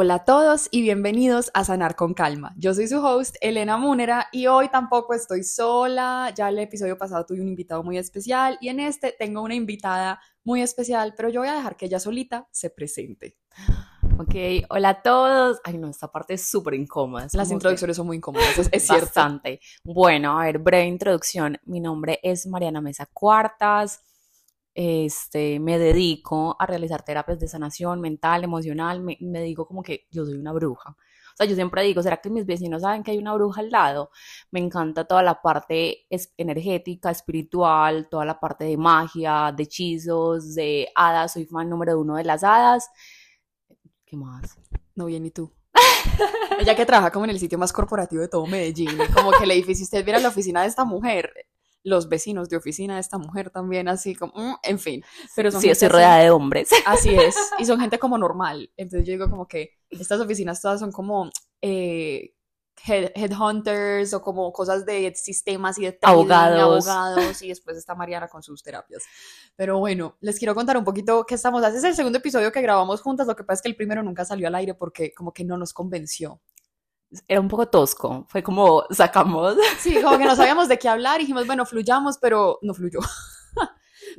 Hola a todos y bienvenidos a Sanar con Calma. Yo soy su host, Elena Múnera, y hoy tampoco estoy sola. Ya el episodio pasado tuve un invitado muy especial y en este tengo una invitada muy especial, pero yo voy a dejar que ella solita se presente. Ok, hola a todos. Ay, no, esta parte es súper incómoda. Las introducciones son muy incómodas, es, es cierto. Bastante. Bueno, a ver, breve introducción. Mi nombre es Mariana Mesa Cuartas. Este, me dedico a realizar terapias de sanación mental, emocional. Me, me digo como que yo soy una bruja. O sea, yo siempre digo, ¿será que mis vecinos saben que hay una bruja al lado? Me encanta toda la parte es- energética, espiritual, toda la parte de magia, de hechizos, de hadas. Soy fan número uno de las hadas. ¿Qué más? No bien, ¿y tú? ella que trabaja como en el sitio más corporativo de todo Medellín, como que el edificio, usted viera la oficina de esta mujer, los vecinos de oficina de esta mujer también, así como, mm, en fin. Pero son Sí, estoy rodeada de hombres. Así es, y son gente como normal. Entonces yo digo como que estas oficinas todas son como eh, head- headhunters o como cosas de sistemas y de trading, Abogados. abogados, y después está Mariana con sus terapias. Pero bueno, les quiero contar un poquito qué estamos haciendo. Es el segundo episodio que grabamos juntas, lo que pasa es que el primero nunca salió al aire porque como que no nos convenció. Era un poco tosco. Fue como, sacamos. Sí, como que no sabíamos de qué hablar dijimos, bueno, fluyamos, pero no fluyó.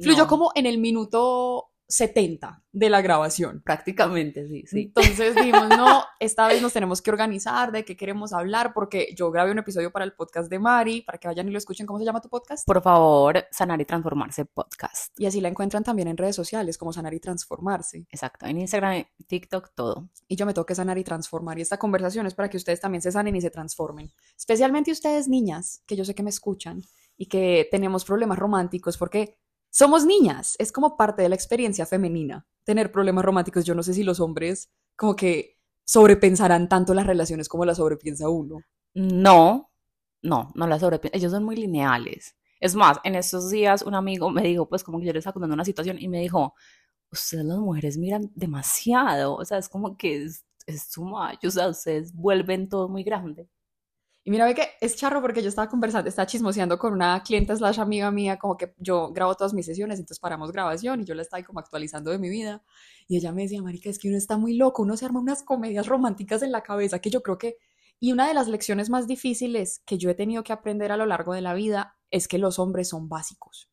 Fluyó No, como en el minuto 70 de la grabación. Prácticamente, sí, sí. Entonces dijimos, no, esta vez nos tenemos que organizar de qué queremos hablar, porque yo grabé un episodio para el podcast de Mari, para que vayan y lo escuchen. ¿Cómo se llama tu podcast? Por favor, Sanar y Transformarse Podcast. Y así la encuentran también en redes sociales, como Sanar y Transformarse. Exacto. En Instagram, TikTok, todo. Y yo me tengo que sanar y transformar. Y esta conversación es para que ustedes también se sanen y se transformen. Especialmente ustedes, niñas, que yo sé que me escuchan y que tenemos problemas románticos, porque somos niñas. Es como parte de la experiencia femenina tener problemas románticos. Yo no sé si los hombres como que sobrepensarán tanto las relaciones como las sobrepiensa uno. No, no, no la sobrepienso. Ellos son muy lineales. Es más, en estos días un amigo me dijo, pues como que yo le estaba contando una situación y me dijo, ustedes las mujeres miran demasiado. O sea, es como que es, es much. O sea, ustedes vuelven todo muy grande. Y mira, ve que es charro porque yo estaba conversando, estaba chismoseando con una clienta slash amiga mía, como que yo grabo todas mis sesiones, entonces paramos grabación y yo la estaba como actualizando de mi vida. Y ella me decía, marica, es que uno está muy loco, uno se arma unas comedias románticas en la cabeza que yo creo que... Y una de las lecciones más difíciles que yo he tenido que aprender a lo largo de la vida es que los hombres son básicos.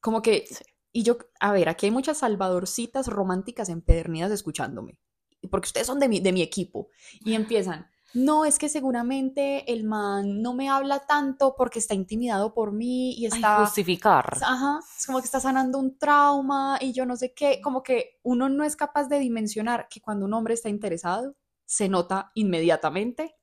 Como que... Sí. Y yo, a ver, aquí hay muchas salvadorcitas románticas empedernidas escuchándome, porque ustedes son de mi, de mi equipo, y empiezan, no, es que seguramente el man no me habla tanto porque está intimidado por mí y Ay, está... justificar. Ajá, es como que está sanando un trauma y yo no sé qué, como que uno no es capaz de dimensionar que cuando un hombre está interesado, se nota inmediatamente,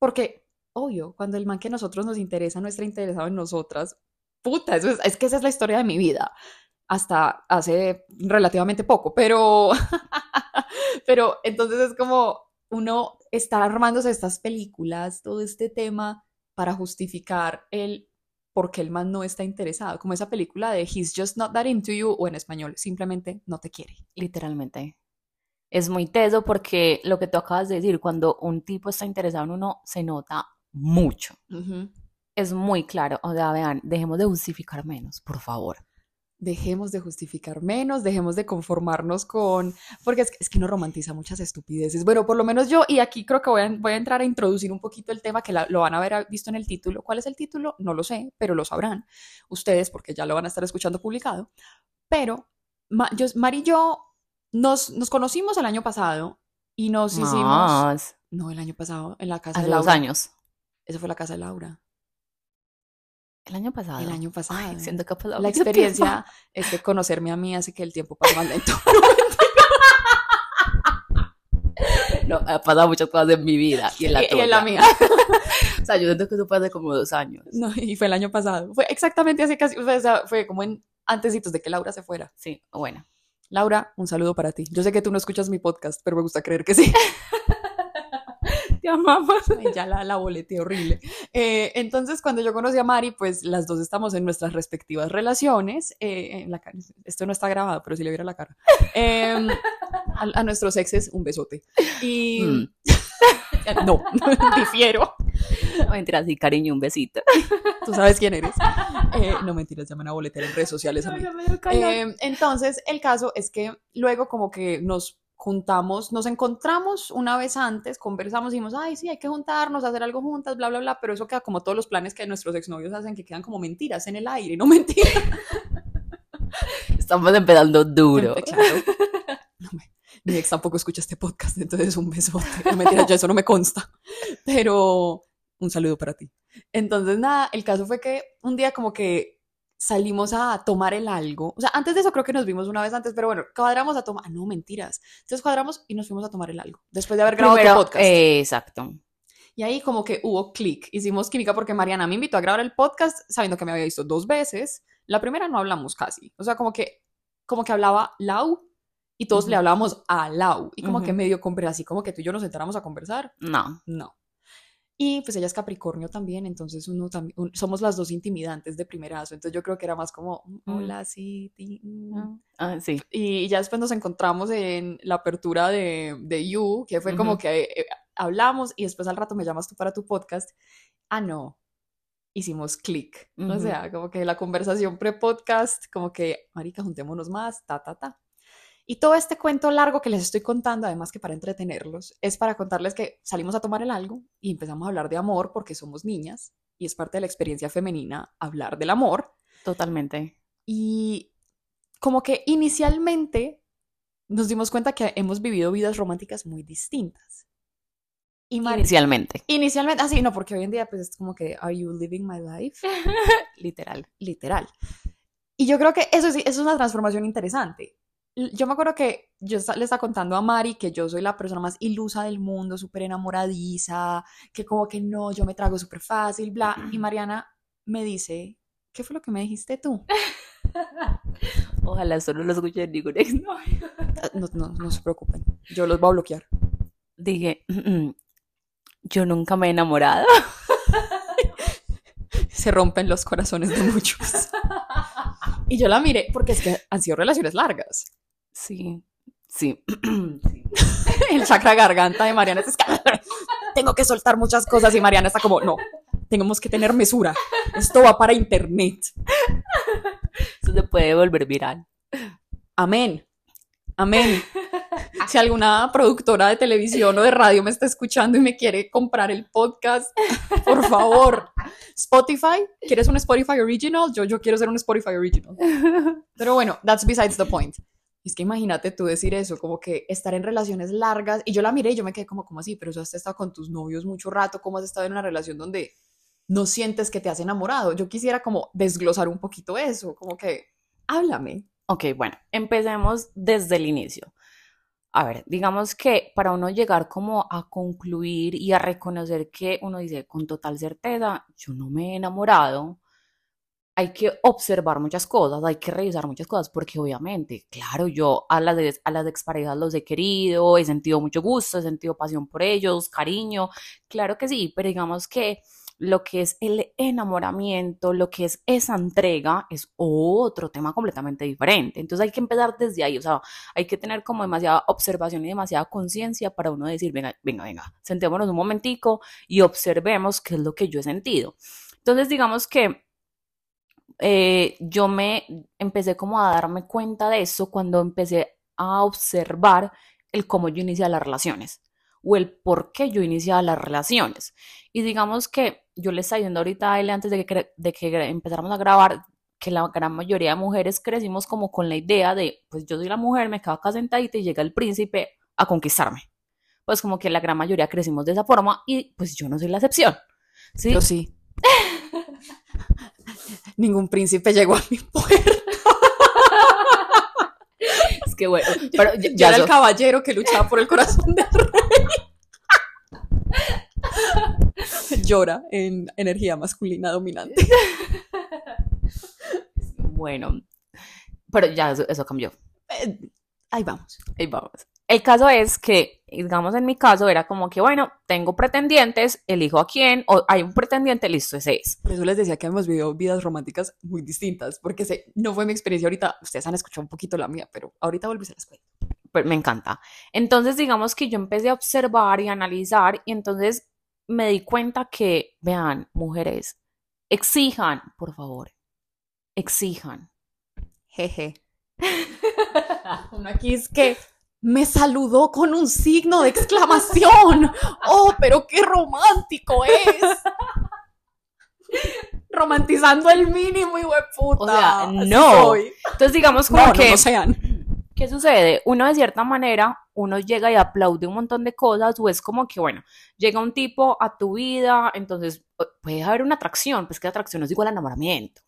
porque, obvio, cuando el man que a nosotros nos interesa no está interesado en nosotras, puta, eso es, es que esa es la historia de mi vida, hasta hace relativamente poco, pero, pero entonces es como uno está armándose estas películas, todo este tema para justificar el por qué el man no está interesado, como esa película de He's just not that into you o en español, simplemente no te quiere. Literalmente. Es muy teso porque lo que tú acabas de decir, cuando un tipo está interesado en uno, se nota mucho. Es muy claro. O sea, vean, dejemos de justificar menos, por favor. Dejemos de justificar menos, dejemos de conformarnos con, porque es que, es que uno romantiza muchas estupideces. Bueno, por lo menos yo, y aquí creo que voy a, voy a entrar a introducir un poquito el tema que la- lo van a haber visto en el título. ¿Cuál es el título? No lo sé, pero lo sabrán ustedes porque ya lo van a estar escuchando publicado. Pero Ma- yo, Mari y yo nos, nos conocimos el año pasado y nos hicimos... No, el año pasado, en la casa Hace de dos Laura. años. Eso fue la casa de Laura. El año pasado. El año pasado. Ay, siento que La experiencia es que conocerme a mí hace que el tiempo pase más lento. No, ha pasado muchas cosas en mi vida y en la Y- y en la mía. O sea, yo siento que eso fue hace como dos años. No, y fue el año pasado. Fue exactamente hace casi, o sea, fue como en antesitos de que Laura se fuera. Sí, bueno. Laura, un saludo para ti. Yo sé que tú no escuchas mi podcast, pero me gusta creer que sí. Te amamos. Ay, ya la, la boleté horrible. Eh, entonces, cuando yo conocí a Mari, pues las dos estamos en nuestras respectivas relaciones. eh, en la esto no está grabado, pero si le viera la cara. Eh, a, a nuestros exes, un besote. Y Mm. no, difiero. No, mentira, sí, cariño, un besito. Tú sabes quién eres. Eh, no mentiras, llaman a boletera en redes sociales a mí. Eh, entonces, el caso es que luego como que nos juntamos, nos encontramos una vez antes, conversamos y dijimos, ay, sí, hay que juntarnos, hacer algo juntas, bla, bla, bla, pero eso queda como todos los planes que nuestros exnovios hacen, que quedan como mentiras en el aire, no mentiras. Estamos empezando duro. Claro. No me- mi ex tampoco escucha este podcast, entonces un besote. No mentira, yo eso no me consta. Pero un saludo para ti. Entonces, nada, el caso fue que un día como que salimos a tomar el algo. O sea, antes de eso creo que nos vimos una vez antes, pero bueno, cuadramos a tomar. Ah, no, mentiras. Entonces cuadramos y nos fuimos a tomar el algo. Después de haber grabado Primero, podcast. eh, exacto. Y ahí como que hubo clic. Hicimos química porque Mariana me invitó a grabar el podcast sabiendo que me había visto dos veces. La primera no hablamos casi. O sea, como que, como que hablaba Lau y todos le Ujú. hablábamos a Lau. Y como que Ujú. medio conversar, así como que tú y yo nos sentáramos a conversar. No. No. Y pues ella es Capricornio también, entonces uno también, un- somos las dos intimidantes de primerazo. Entonces yo creo que era más como, "Mm, hola, sí, ti, mm". Ah, sí. Y ya después nos encontramos en la apertura de, de You, que fue como que eh, hablamos y después al rato me llamas tú para tu podcast. Ah, no. Hicimos clic. O sea, como que la conversación pre-podcast, como que, marica, juntémonos más, ta, ta, ta. Y todo este cuento largo que les estoy contando, además que para entretenerlos, es para contarles que salimos a tomar el algo y empezamos a hablar de amor porque somos niñas y es parte de la experiencia femenina hablar del amor. Totalmente. Y como que inicialmente nos dimos cuenta que hemos vivido vidas románticas muy distintas. Y Inicialmente. inicialmente, así, no, porque hoy en día pues es como que, ¿Are you living my life? Literal. Literal. Y yo creo que eso, sí- eso es una transformación interesante. Yo me acuerdo que yo le estaba contando a Mari que yo soy la persona más ilusa del mundo, súper enamoradiza, que como que no, yo me trago súper fácil, bla. Y Mariana me dice, ¿qué fue lo que me dijiste tú? Ojalá solo lo escuche ningún exnovio. No, no, no se preocupen, yo los voy a bloquear. Dije, "Mm, yo nunca me he enamorado. Se rompen los corazones de muchos. Y yo la miré porque es que han sido relaciones largas. Sí, sí. Sí. El chakra garganta de Mariana es tengo que soltar muchas cosas y Mariana está como, no, tenemos que tener mesura. Esto va para internet. Eso se puede volver viral. Amén. Amén. Si alguna productora de televisión o de radio me está escuchando y me quiere comprar el podcast, por favor. Spotify, ¿quieres un Spotify original? Yo, yo quiero ser un Spotify original. Pero bueno, that's besides the point. Es que imagínate tú decir eso, como que estar en relaciones largas. Y yo la miré y yo me quedé como, como así? Pero tú has estado con tus novios mucho rato, ¿cómo has estado en una relación donde no sientes que te has enamorado? Yo quisiera como desglosar un poquito eso, como que, háblame. Ok, bueno, empecemos desde el inicio. A ver, digamos que para uno llegar como a concluir y a reconocer que uno dice con total certeza, yo no me he enamorado, hay que observar muchas cosas, hay que revisar muchas cosas, porque obviamente, claro, yo a las, a las exparejas los he querido, he sentido mucho gusto, he sentido pasión por ellos, cariño, claro que sí, pero digamos que lo que es el enamoramiento, lo que es esa entrega, es otro tema completamente diferente. Entonces hay que empezar desde ahí, o sea, hay que tener como demasiada observación y demasiada conciencia para uno decir, venga, venga, venga, sentémonos un momentico y observemos qué es lo que yo he sentido. Entonces digamos que eh, yo me empecé como a darme cuenta de eso cuando empecé a observar el cómo yo iniciaba las relaciones o el por qué yo iniciaba las relaciones. Y digamos que yo le estaba diciendo ahorita a él antes de que, de que empezáramos a grabar que la gran mayoría de mujeres crecimos como con la idea de, pues yo soy la mujer, me quedo acá sentadita y llega el príncipe a conquistarme. Pues como que la gran mayoría crecimos de esa forma y pues yo no soy la excepción. ¿sí? Yo sí. Ningún príncipe llegó a mi puerta. Es que bueno, pero ya, Yo era el caballero que luchaba por el corazón del rey. Llora en energía masculina dominante. bueno, pero ya eso, eso cambió. Eh, Ahí vamos. Ahí vamos. El caso es que, digamos, en mi caso era como que, bueno, tengo pretendientes, elijo a quién, o hay un pretendiente, listo, ese es. Por eso les decía que hemos vivido vidas románticas muy distintas, porque sé, no fue mi experiencia ahorita. Ustedes han escuchado un poquito la mía, pero ahorita vuelvo se las cuento. Pero me encanta. Entonces, digamos que yo empecé a observar y analizar, y entonces me di cuenta que, vean, mujeres, exijan, por favor, exijan. Jeje. Uno aquí es que me saludó con un signo de exclamación. ¡Oh, pero qué romántico es! Romantizando el mínimo, y puta. O sea, no. Entonces, digamos como No, que. no, no sean. ¿Qué sucede? Uno de cierta manera, uno llega y aplaude un montón de cosas, o es como que, bueno, llega un tipo a tu vida, entonces puede haber una atracción, pues que atracción no es igual a enamoramiento.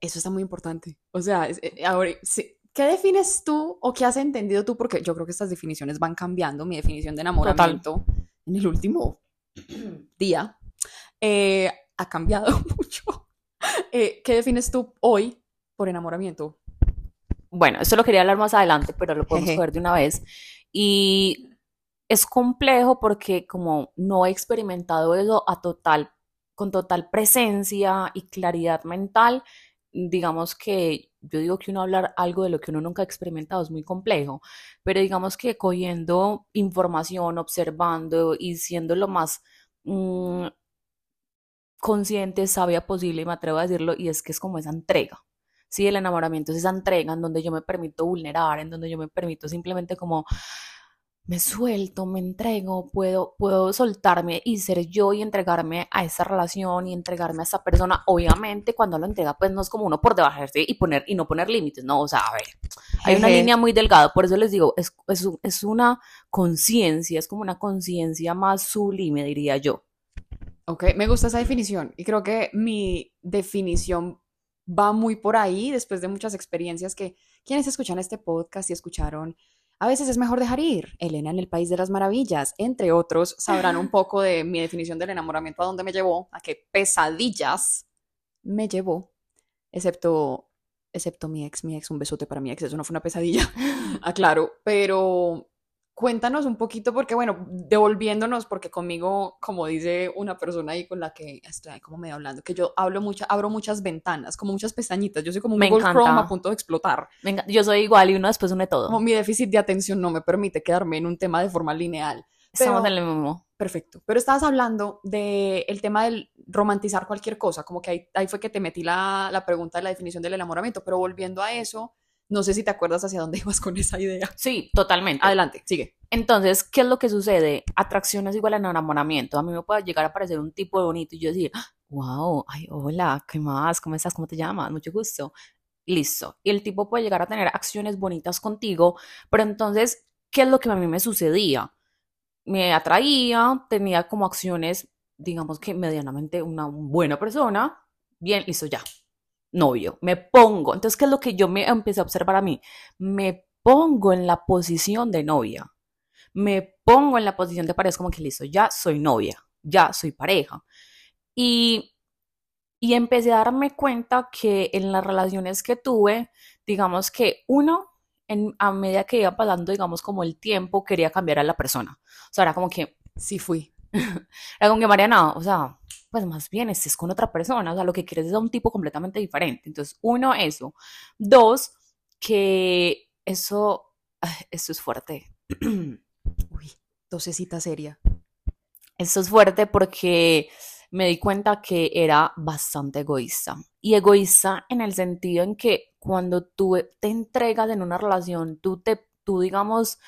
Eso está muy importante. O sea, es- eh, ahora, sí, ¿qué defines tú o qué has entendido tú? Porque yo creo que estas definiciones van cambiando. Mi definición de enamoramiento en el último día eh, ha cambiado mucho. Eh, ¿Qué defines tú hoy por enamoramiento? Bueno, esto lo quería hablar más adelante, pero lo podemos Jeje. de una vez. Y es complejo porque como no he experimentado eso a total, con total presencia y claridad mental, digamos que yo digo que uno hablar algo de lo que uno nunca ha experimentado es muy complejo, pero digamos que cogiendo información, observando y siendo lo más mm, consciente, sabia posible, y me atrevo a decirlo, y es que es como esa entrega. Sí, el enamoramiento es esa entrega en donde yo me permito vulnerar, en donde yo me permito simplemente como me suelto, me entrego, puedo, puedo soltarme y ser yo y entregarme a esa relación y entregarme a esa persona. Obviamente, cuando lo entrega, pues no es como uno por debajarse y poner y no poner límites, no, o sea, a ver, hay una línea muy delgada, por eso les digo, es, es, es una conciencia, es como una conciencia más sublime, diría yo. Ok, me gusta esa definición y creo que mi definición va muy por ahí después de muchas experiencias que quienes escuchan este podcast y escucharon, a veces es mejor dejar ir, Elena en el País de las Maravillas, entre otros, sabrán un poco de mi definición del enamoramiento, a dónde me llevó, a qué pesadillas me llevó, excepto, excepto mi ex, mi ex, un besote para mi ex, eso no fue una pesadilla, aclaro, pero cuéntanos un poquito, porque bueno, devolviéndonos, porque conmigo, como dice una persona ahí con la que estoy como medio hablando, que yo hablo mucha, abro muchas ventanas, como muchas pestañitas, yo soy como un Me Google Chrome a punto de explotar, Venga, yo soy igual y uno después une como todo. mi déficit de atención no me permite quedarme en un tema de forma lineal. Estamos en el mismo. Perfecto. Pero estabas hablando del el tema del romantizar cualquier cosa, como que ahí, ahí fue que te metí la, la pregunta de la definición del enamoramiento, pero volviendo a eso, no sé si te acuerdas hacia dónde ibas con esa idea. Sí, totalmente. Adelante, sigue. Entonces, ¿qué es lo que sucede? Atracción es igual a enamoramiento. A mí me puede llegar a parecer un tipo bonito y yo decir, wow, ay, hola, ¿qué más? ¿Cómo estás? ¿Cómo te llamas? Mucho gusto. Listo. Y el tipo puede llegar a tener acciones bonitas contigo, pero entonces, ¿qué es lo que a mí me sucedía? Me atraía, tenía como acciones, digamos que medianamente una buena persona. Bien, listo, ya. Novio, me pongo. Entonces, ¿qué es lo que yo me empecé a observar a mí? Me pongo en la posición de novia me pongo en la posición de pareja, es como que listo, ya soy novia, ya soy pareja. Y, y empecé a darme cuenta que en las relaciones que tuve, digamos que uno, en, a medida que iba pasando, digamos, como el tiempo, quería cambiar a la persona. O sea, era como que, Sí fui. era como que Mariana, o sea, pues más bien estés con otra persona, o sea, lo que quieres es a un tipo completamente diferente. Entonces, uno, eso. Dos, que eso, eso es fuerte. Uy, tosecita seria. Esto es fuerte porque me di cuenta que era bastante egoísta. Y egoísta en el sentido en que cuando tú te entregas en una relación, tú te, tú digamos,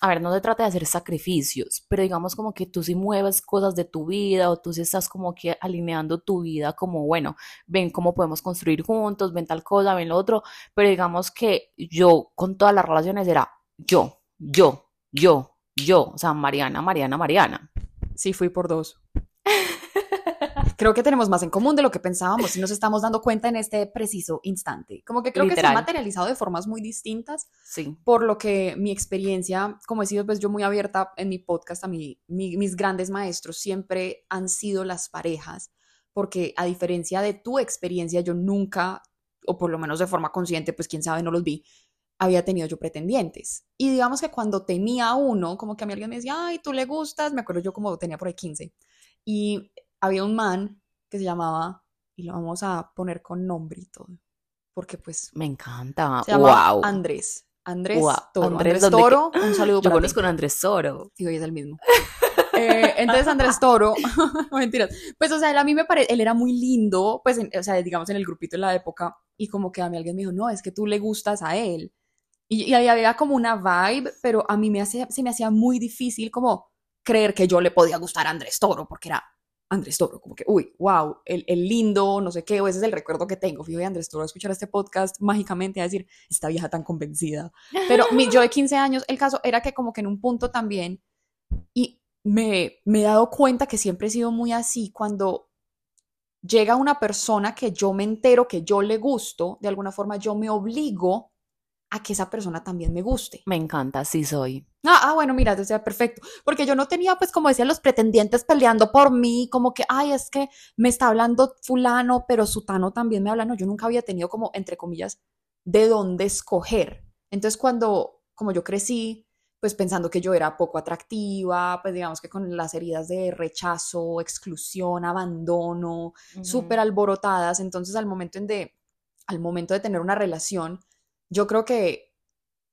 a ver, no se trata de hacer sacrificios, pero digamos como que tú sí mueves cosas de tu vida o tú sí estás como que alineando tu vida como, bueno, ven cómo podemos construir juntos, ven tal cosa, ven lo otro, pero digamos que yo con todas las relaciones era yo, yo, yo, yo, o sea, Mariana, Mariana, Mariana. Sí fui por dos. Creo que tenemos más en común de lo que pensábamos y nos estamos dando cuenta en este preciso instante. Como que creo que se ha Literal. materializado de formas muy distintas, Sí, por lo que mi experiencia, como he sido pues yo muy abierta en mi podcast, a mí, mi- mis grandes maestros siempre han sido las parejas, porque a diferencia de tu experiencia, yo nunca, o por lo menos de forma consciente, pues quién sabe, no los vi, había tenido yo pretendientes. Y digamos que cuando tenía uno, como que a mí alguien me decía, ay, tú le gustas, me acuerdo yo como tenía por ahí 15, y había un man que se llamaba, y lo vamos a poner con nombre y todo, porque pues me encanta. se Wow. Andrés. Andrés Wow. Toro. Andrés, Andrés, ¿dónde Toro, que- un saludo Yo conozco a Andrés Soro. Sí, hoy es el mismo. Eh, entonces Andrés Toro, mentiras. Pues, o sea, él a mí me parece, él era muy lindo, pues, en- o sea, digamos en el grupito en la época, y como que a mí alguien me dijo, no, es que tú le gustas a él. Y, y ahí había como una vibe, pero a mí me hacía, se me hacía muy difícil como creer que yo le podía gustar a Andrés Toro, porque era Andrés Toro, como que, uy, wow, el, el lindo, no sé qué, o ese es el recuerdo que tengo. Fijo, Andrés Toro a escuchar este podcast mágicamente a decir, esta vieja tan convencida. Pero mi, yo de 15 años, el caso era que como que en un punto también, y me, me he dado cuenta que siempre he sido muy así, cuando llega una persona que yo me entero que yo le gusto, de alguna forma yo me obligo a que esa persona también me guste. Me encanta, sí soy. Ah, ah, bueno, mira, sea perfecto. Porque yo no tenía, pues, como decían los pretendientes peleando por mí, como que, ay, es que me está hablando fulano, pero sutano también me habla. No, yo nunca había tenido como, entre comillas, de dónde escoger. Entonces, cuando, como yo crecí, pues pensando que yo era poco atractiva, pues digamos que con las heridas de rechazo, exclusión, abandono, súper alborotadas, entonces al momento, en de, al momento de tener una relación, yo creo que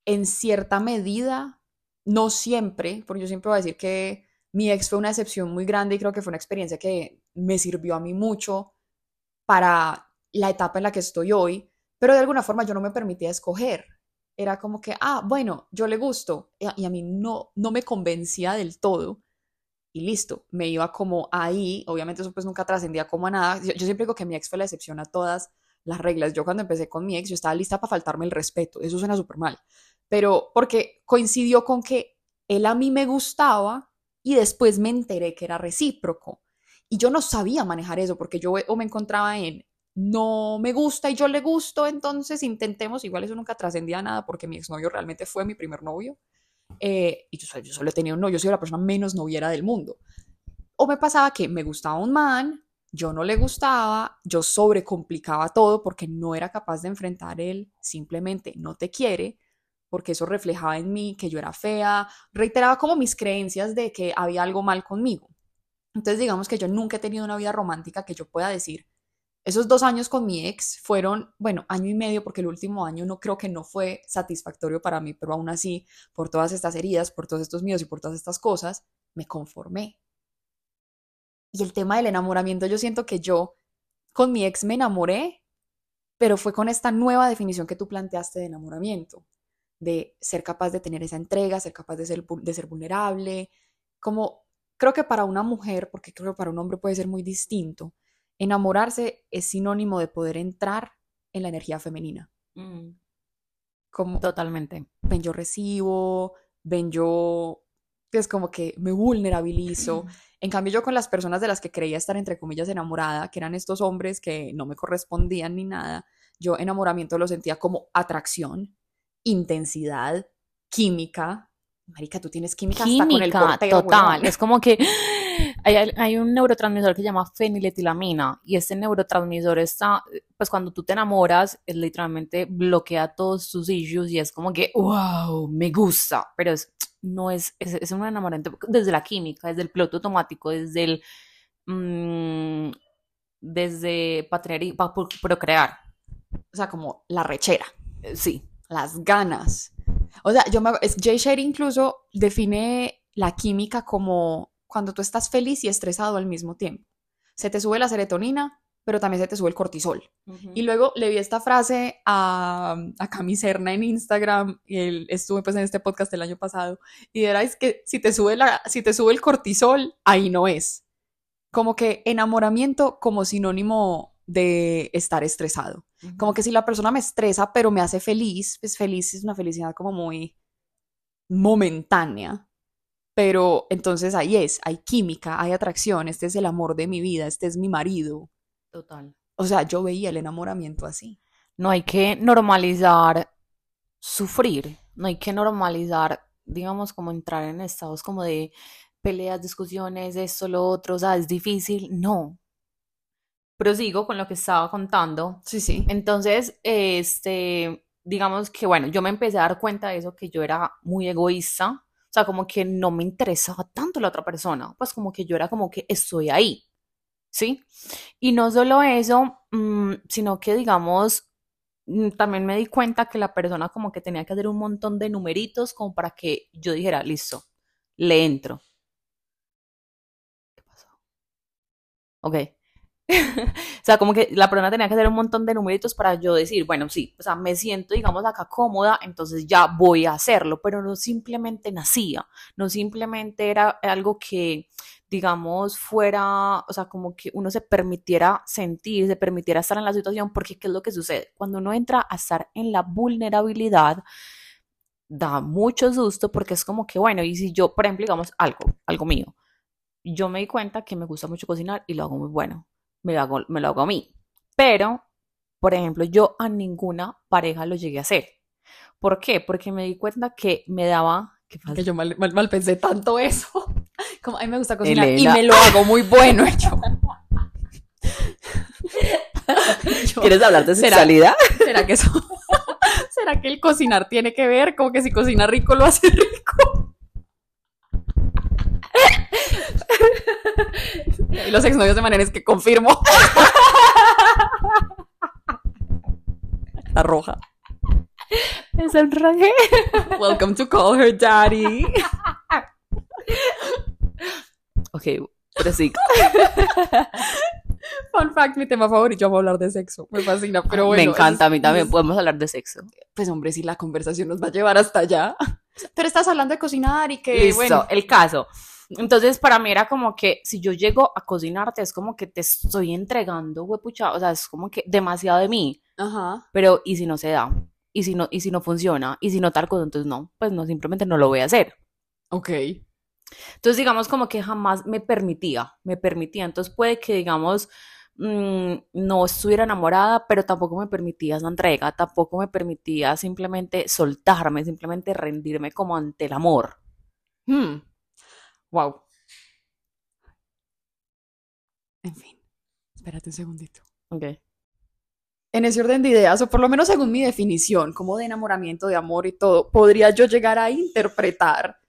en cierta medida, no siempre, porque yo siempre voy a decir que mi ex fue una excepción muy grande y creo que fue una experiencia que me sirvió a mí mucho para la etapa en la que estoy hoy, pero de alguna forma yo no me permitía escoger. Era como que, ah, bueno, yo le gusto y a mí no, no me convencía del todo y listo, me iba como ahí, obviamente eso pues nunca trascendía como a nada. Yo, yo siempre digo que mi ex fue la excepción a todas las reglas. Yo cuando empecé con mi ex, yo estaba lista para faltarme el respeto. Eso suena súper mal. Pero porque coincidió con que él a mí me gustaba y después me enteré que era recíproco. Y yo no sabía manejar eso porque yo o me encontraba en no me gusta y yo le gusto, entonces intentemos, igual eso nunca trascendía nada porque mi exnovio realmente fue mi primer novio. Eh, y yo, yo solo tenía un novio, yo soy la persona menos noviera del mundo. O me pasaba que me gustaba un man, yo no le gustaba, yo sobrecomplicaba todo porque no era capaz de enfrentar él, simplemente no te quiere, porque eso reflejaba en mí que yo era fea, reiteraba como mis creencias de que había algo mal conmigo. Entonces digamos que yo nunca he tenido una vida romántica que yo pueda decir, esos dos años con mi ex fueron, bueno, año y medio, porque el último año no creo que no fue satisfactorio para mí, pero aún así, por todas estas heridas, por todos estos miedos y por todas estas cosas, me conformé. Y el tema del enamoramiento, yo siento que yo con mi ex me enamoré, pero fue con esta nueva definición que tú planteaste de enamoramiento, de ser capaz de tener esa entrega, ser capaz de ser, de ser vulnerable, como creo que para una mujer, porque creo que para un hombre puede ser muy distinto, enamorarse es sinónimo de poder entrar en la energía femenina. Mm. Como, Totalmente. Ven, yo recibo, ven, yo es como que me vulnerabilizo. En cambio, yo con las personas de las que creía estar, entre comillas, enamorada, que eran estos hombres que no me correspondían ni nada, yo enamoramiento lo sentía como atracción, intensidad, química. Marica, tú tienes química, hasta con el portero, total. Es como que hay, un neurotransmisor que se llama feniletilamina y este neurotransmisor está, pues cuando tú te enamoras, es literalmente bloquea todos tus issues y es como que, wow, me gusta, pero es no es, es, un enamoramiento desde la química, desde el piloto automático, desde el, mm, desde para tener, para procrear. O sea, como la rechera. Eh, sí. Las ganas. O sea, yo me, Jay Sherry incluso define la química como cuando tú estás feliz y estresado al mismo tiempo. Se te sube la serotonina, pero también se te sube el cortisol. Y luego le vi esta frase a, a Cami Serna en Instagram, y él, estuve pues en este podcast el año pasado, y era es que si te, sube la, si te sube el cortisol, ahí no es. Como que enamoramiento como sinónimo de estar estresado. Como que si la persona me estresa, pero me hace feliz, pues feliz es una felicidad como muy momentánea. Pero entonces ahí es, hay química, hay atracción, este es el amor de mi vida, este es mi marido, Total. O sea, yo veía el enamoramiento así. No hay que normalizar sufrir, no hay que normalizar, digamos, como entrar en estados como de peleas, discusiones, esto, lo otro, o sea, es difícil, no. Prosigo con lo que estaba contando. Sí, sí. Entonces, este, digamos que, bueno, yo me empecé a dar cuenta de eso, que yo era muy egoísta, o sea, como que no me interesaba tanto la otra persona, pues como que yo era como que estoy ahí, ¿sí? Y no solo eso, mm, sino que digamos, mm, también me di cuenta que la persona como que tenía que hacer un montón de numeritos como para que yo dijera, listo, le entro. ¿Qué pasó? Ok. o sea, como que la persona tenía que hacer un montón de numeritos para yo decir, bueno, sí, o sea, me siento, digamos, acá cómoda, entonces ya voy a hacerlo, pero no simplemente nacía, no simplemente era algo que, digamos, fuera, o sea, como que uno se permitiera sentir, se permitiera estar en la situación, porque ¿qué es lo que sucede? Cuando uno entra a estar en la vulnerabilidad, da mucho susto porque es como que, bueno, y si yo, por ejemplo, digamos, algo, algo mío, yo me di cuenta que me gusta mucho cocinar y lo hago muy bueno me lo hago, me lo hago a mí. Pero, por ejemplo, yo a ninguna pareja lo llegué a hacer. ¿Por qué? Porque me di cuenta que me daba... Que yo mal, mal, pensé tanto eso. Como a mí me gusta cocinar y me lo hago muy bueno. ¿Quieres hablar de sexualidad? ¿Será que eso? ¿Será que el cocinar tiene que ver? Como que si cocina rico lo hace rico. Y los exnovios de manera es que confirmo. Está roja. Me sonrojé. Welcome to call her daddy. Ok, pero sí. Fun fact, mi tema favorito, vamos a hablar de sexo. Me fascina, pero bueno. Me encanta, a mí también podemos hablar de sexo. Pues hombre, si la conversación nos va a llevar hasta allá. Pero estás hablando de cocinar y que, Listo, bueno. el caso. Entonces, para mí era como que si yo llego a cocinarte, es como que te estoy entregando, huepucha, o sea, es como que demasiado de mí. Ajá. Pero, ¿y si no se da? ¿Y si no, y si no funciona? ¿Y si no tal cosa? Entonces, no, pues no, simplemente no lo voy a hacer. Ok. Entonces, digamos como que jamás me permitía, me permitía. Entonces, puede que, digamos, mm, no estuviera enamorada, pero tampoco me permitía esa entrega, tampoco me permitía simplemente soltarme, simplemente rendirme como ante el amor. Hmm. Wow. En fin, espérate un segundito. Ok. En ese orden de ideas, o por lo menos según mi definición, como de enamoramiento, de amor y todo, podría yo llegar a interpretar.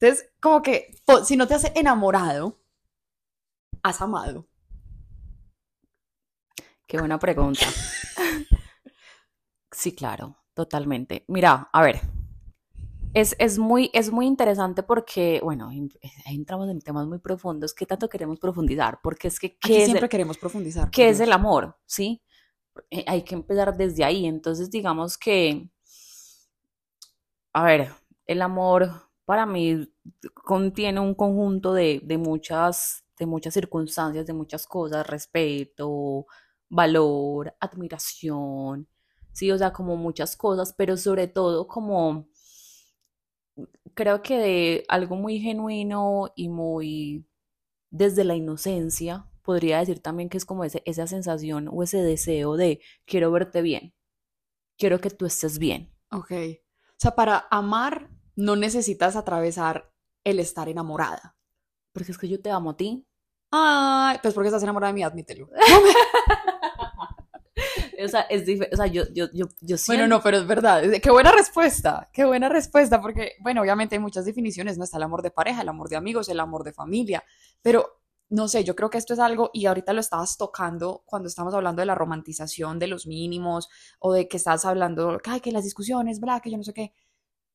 Entonces, como que si no te has enamorado, has amado. Qué buena pregunta. sí, claro, totalmente. Mira, a ver, es, muy, es muy interesante porque, bueno, entramos en temas muy profundos. ¿Qué tanto queremos profundizar? Porque es que... ¿qué siempre queremos profundizar. ¿Qué es el amor? ¿Sí? Eh, hay que empezar desde ahí. Entonces, digamos que... A ver, el amor para mí contiene un conjunto de, de muchas, de muchas circunstancias, de muchas cosas, respeto, valor, admiración, sí, o sea, como muchas cosas, pero sobre todo como creo que de algo muy genuino y muy desde la inocencia, podría decir también que es como ese, esa sensación o ese deseo de quiero verte bien, quiero que tú estés bien. Ok. O sea, para amar no necesitas atravesar el estar enamorada. Porque es que yo te amo a ti. Ay, pues porque estás enamorada de mí, admítelo. O sea, es o sea, yo, yo, yo, yo Bueno, no, pero es verdad. Qué buena respuesta, qué buena respuesta, porque, bueno, obviamente hay muchas definiciones, ¿no? Está el amor de pareja, el amor de amigos, el amor de familia, pero no sé, yo creo que esto es algo, y ahorita lo estabas tocando cuando estamos hablando de la romantización de los mínimos, o de que estás hablando, ay, que las discusiones, bla, que yo no sé qué.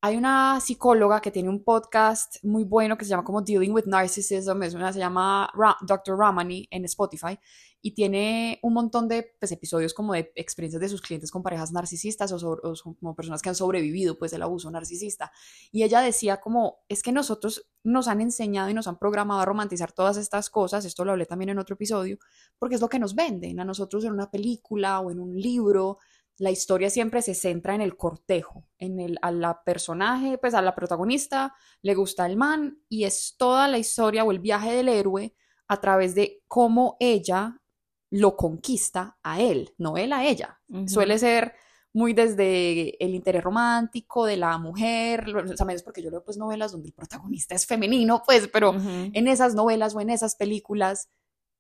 Hay una psicóloga que tiene un podcast muy bueno que se llama como Dealing with Narcissism, es una, se llama Dr. Ramani en Spotify, y tiene un montón de pues, episodios como de experiencias de sus clientes con parejas narcisistas o, como personas que han sobrevivido pues el abuso narcisista. Y ella decía como, es que nosotros nos han enseñado y nos han programado a romantizar todas estas cosas, esto lo hablé también en otro episodio, porque es lo que nos venden a nosotros en una película o en un libro. La historia siempre se centra en el cortejo, en el a la personaje, pues a la protagonista le gusta el man y es toda la historia o el viaje del héroe a través de cómo ella lo conquista a él, no él a ella. Suele ser muy desde el interés romántico de la mujer, o sea, menos porque yo leo pues novelas donde el protagonista es femenino, pues, pero en esas novelas o en esas películas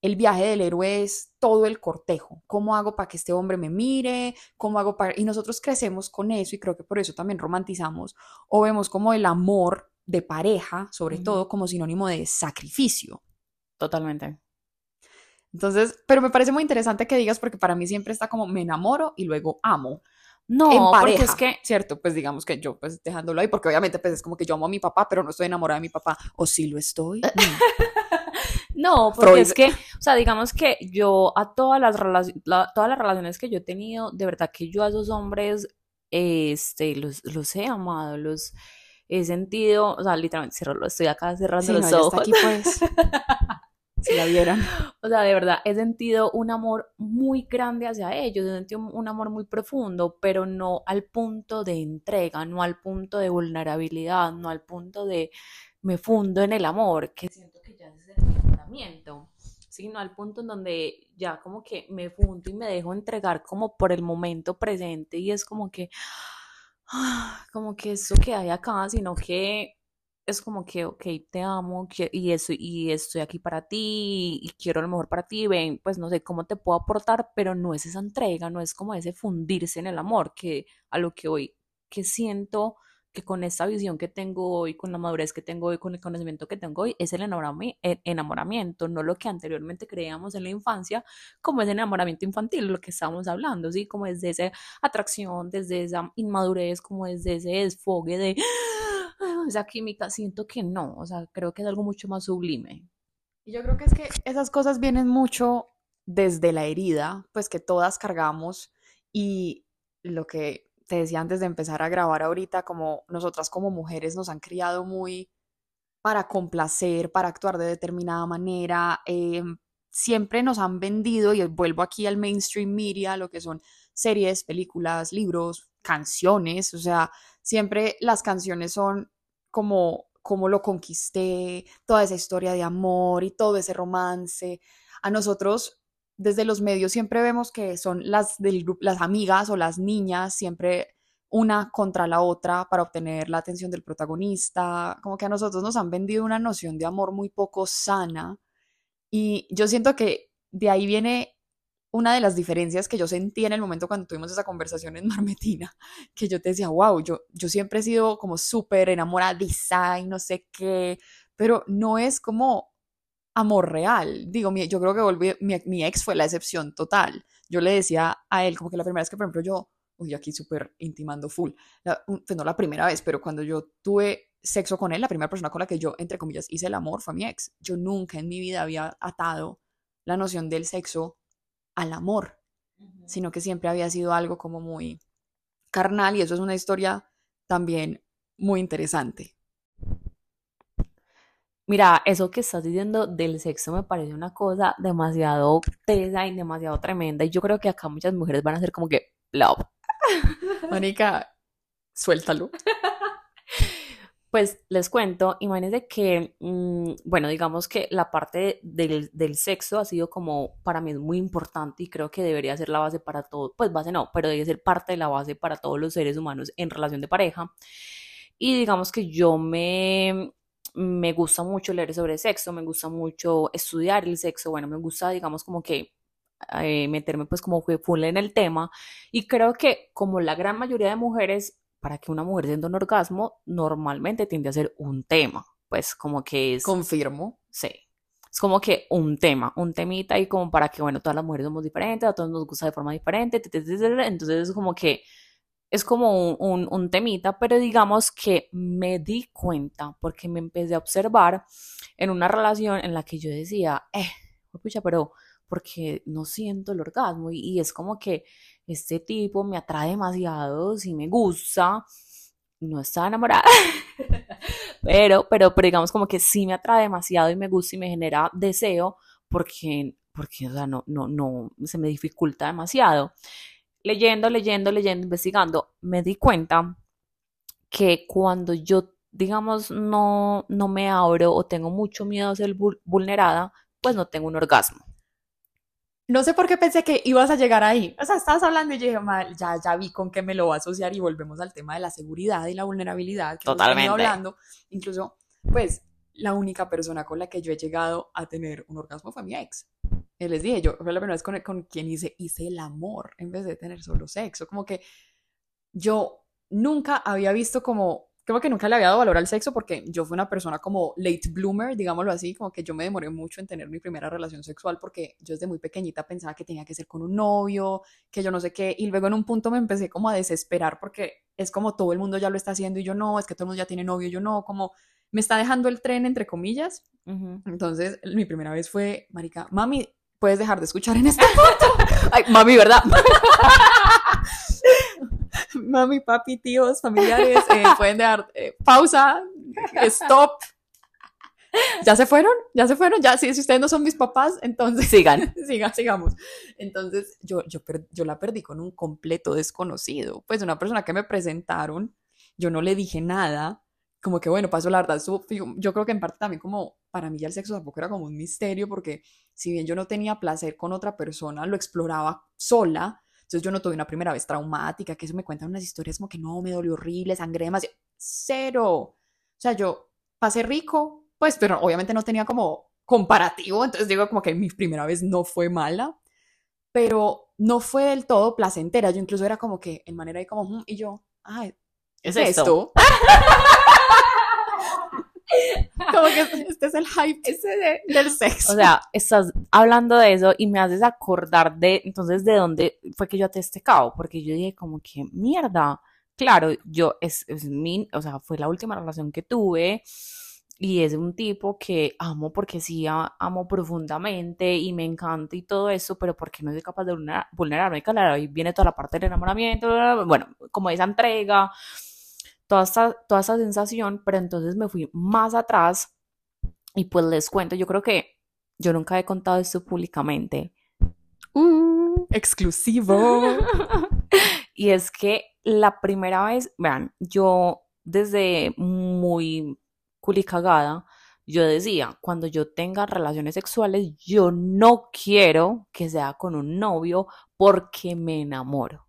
el viaje del héroe es todo el cortejo. ¿Cómo hago para que este hombre me mire? ¿Cómo hago para...? Y nosotros crecemos con eso y creo que por eso también romantizamos o vemos como el amor de pareja, sobre todo, como sinónimo de sacrificio. Totalmente. Entonces, pero me parece muy interesante que digas porque para mí siempre está como me enamoro y luego amo. No, en pareja, porque es que, cierto, pues digamos que yo, pues dejándolo ahí, porque obviamente pues es como que yo amo a mi papá, pero no estoy enamorada de mi papá, o sí lo estoy. No, porque es que, o sea, digamos que yo a todas las, todas las relaciones que yo he tenido, de verdad que yo a esos hombres, este, los, los he amado, los he sentido, o sea, literalmente estoy acá cerrando los ojos. aquí pues. si la vieran. O sea, de verdad, he sentido un amor muy grande hacia ellos, he sentido un amor muy profundo, pero no al punto de entrega, no al punto de vulnerabilidad, no al punto de me fundo en el amor, que siento que ya es el sino al punto en donde ya como que me fundo y me dejo entregar como por el momento presente y es como que, como que eso que hay acá, sino que es como que, ok, te amo y, eso, y estoy aquí para ti y quiero lo mejor para ti, ven, pues no sé cómo te puedo aportar, pero no es esa entrega, no es como ese fundirse en el amor, que a lo que hoy, que siento que con esta visión que tengo hoy, con la madurez que tengo hoy, con el conocimiento que tengo hoy, es el enamoramiento, no lo que anteriormente creíamos en la infancia, como es el enamoramiento infantil, lo que estábamos hablando, ¿sí? Como desde esa atracción, desde esa inmadurez, como desde ese desfogue de esa química, siento que no, o sea, creo que es algo mucho más sublime. Y yo creo que es que esas cosas vienen mucho desde la herida, pues que todas cargamos y lo que te decía antes de empezar a grabar ahorita, como nosotras como mujeres nos han criado muy para complacer, para actuar de determinada manera, em, siempre nos han vendido, y vuelvo aquí al mainstream media, lo que son series, películas, libros, canciones, o sea, siempre las canciones son como cómo lo conquisté, toda esa historia de amor y todo ese romance. A nosotros desde los medios siempre vemos que son las del las amigas o las niñas siempre una contra la otra para obtener la atención del protagonista, como que a nosotros nos han vendido una noción de amor muy poco sana y yo siento que de ahí viene una de las diferencias que yo sentí en el momento cuando tuvimos esa conversación en Marmetina, que yo te decía, wow, yo, yo siempre he sido como súper enamoradiza y no sé qué, pero no es como amor real. Digo, yo creo que volví, mi, ex fue la excepción total. Yo le decía a él, como que la primera vez que, por ejemplo, yo, uy, aquí súper intimando full, pues no la primera vez, pero cuando yo tuve sexo con él, la primera persona con la que yo, entre comillas, hice el amor fue mi ex. Yo nunca en mi vida había atado la noción del sexo al amor, sino que siempre había sido algo como muy carnal y eso es una historia también muy interesante. Mira, eso que estás diciendo del sexo me parece una cosa demasiado tesa y demasiado tremenda. Y yo creo que acá muchas mujeres van a ser como que, love. Mónica, suéltalo. Pues les cuento, imagínense que, mm, bueno, digamos que la parte del, del, sexo ha sido como, para mí es muy importante y creo que debería ser la base para todo, pues base no, pero debe ser parte de la base para todos los seres humanos en relación de pareja. Y digamos que yo me, me gusta mucho leer sobre sexo, me gusta mucho estudiar el sexo, bueno, me gusta, digamos, como que eh, meterme pues como fue full en el tema y creo que como la gran mayoría de mujeres, para que una mujer sienta un orgasmo, normalmente tiende a ser un tema, pues como que es... Confirmo. Sí. Es como que un tema, un temita y como para que, bueno, todas las mujeres somos diferentes, a todos nos gusta de forma diferente, entonces es como que es como un, temita, pero digamos que me di cuenta porque me empecé a observar en una relación en la que yo decía, eh, pucha, pero porque no siento el orgasmo y, es como que este tipo me atrae demasiado, si me gusta, no está enamorada, pero, pero, pero digamos como que sí me atrae demasiado y me gusta y me genera deseo porque, porque o sea, no, no, no, se me dificulta demasiado leyendo, leyendo, leyendo, investigando, me di cuenta que cuando yo, digamos, no, no me abro o tengo mucho miedo a ser vulnerada, pues no tengo un orgasmo. No sé por qué pensé que ibas a llegar ahí. O sea, estabas hablando y yo dije, ya, ya vi con qué me lo va a asociar y volvemos al tema de la seguridad y la vulnerabilidad que Totalmente. hablando. Incluso, pues, la única persona con la que yo he llegado a tener un orgasmo fue mi ex. Y les dije, yo fue la primera vez con, con quien hice, hice el amor en vez de tener solo sexo. Como que yo nunca había visto como, creo que nunca le había dado valor al sexo porque yo fui una persona como late bloomer, digámoslo así, como que yo me demoré mucho en tener mi primera relación sexual porque yo desde muy pequeñita pensaba que tenía que ser con un novio, que yo no sé qué, y luego en un punto me empecé como a desesperar porque es como todo el mundo ya lo está haciendo y yo no, es que todo el mundo ya tiene novio y yo no, como me está dejando el tren, entre comillas. Ujú. Entonces, mi primera vez fue, marica, mami, puedes dejar de escuchar en este punto. Ay, mami, ¿verdad? mami, papi, tíos, familiares, eh, pueden dejar eh, pausa, stop. ¿Ya se fueron? ¿Ya se fueron? Ya, sí, si ustedes no son mis papás, entonces Sigan. siga, sigamos. Entonces, yo, yo, per- yo la perdí con un completo desconocido. Pues una persona que me presentaron, yo no le dije nada. Como que, bueno, pasó la verdad. yo creo que en parte también como, para mí ya el sexo tampoco era como un misterio, porque si bien yo no tenía placer con otra persona, lo exploraba sola. Entonces yo no tuve una primera vez traumática, que eso me cuentan unas historias como que no, me dolió horrible, sangré demasiado. Cero. O sea, yo pasé rico, pues, pero obviamente no tenía como comparativo, entonces digo como que mi primera vez no fue mala, pero no fue del todo placentera. Yo incluso era como que en manera ahí como, "Mm", y yo, ay, Es ¿es esto. esto? como que este es el hype del sexo. O sea, estás hablando de eso y me haces acordar de, entonces, de dónde fue que yo até este cabo, porque yo dije como que, mierda, claro, yo, es, es mi, o sea, fue la última relación que tuve y es un tipo que amo porque sí, amo profundamente y me encanta y todo eso, pero porque no soy capaz de vulnera- vulnerarme, claro, ahí viene toda la parte del enamoramiento, bueno, como esa entrega, toda esta, toda esa sensación, pero entonces me fui más atrás y pues les cuento, yo creo que yo nunca he contado esto públicamente. Uh, exclusivo. y es que la primera vez, vean, yo desde muy culicagada, yo decía, cuando yo tenga relaciones sexuales, yo no quiero que sea con un novio porque me enamoro.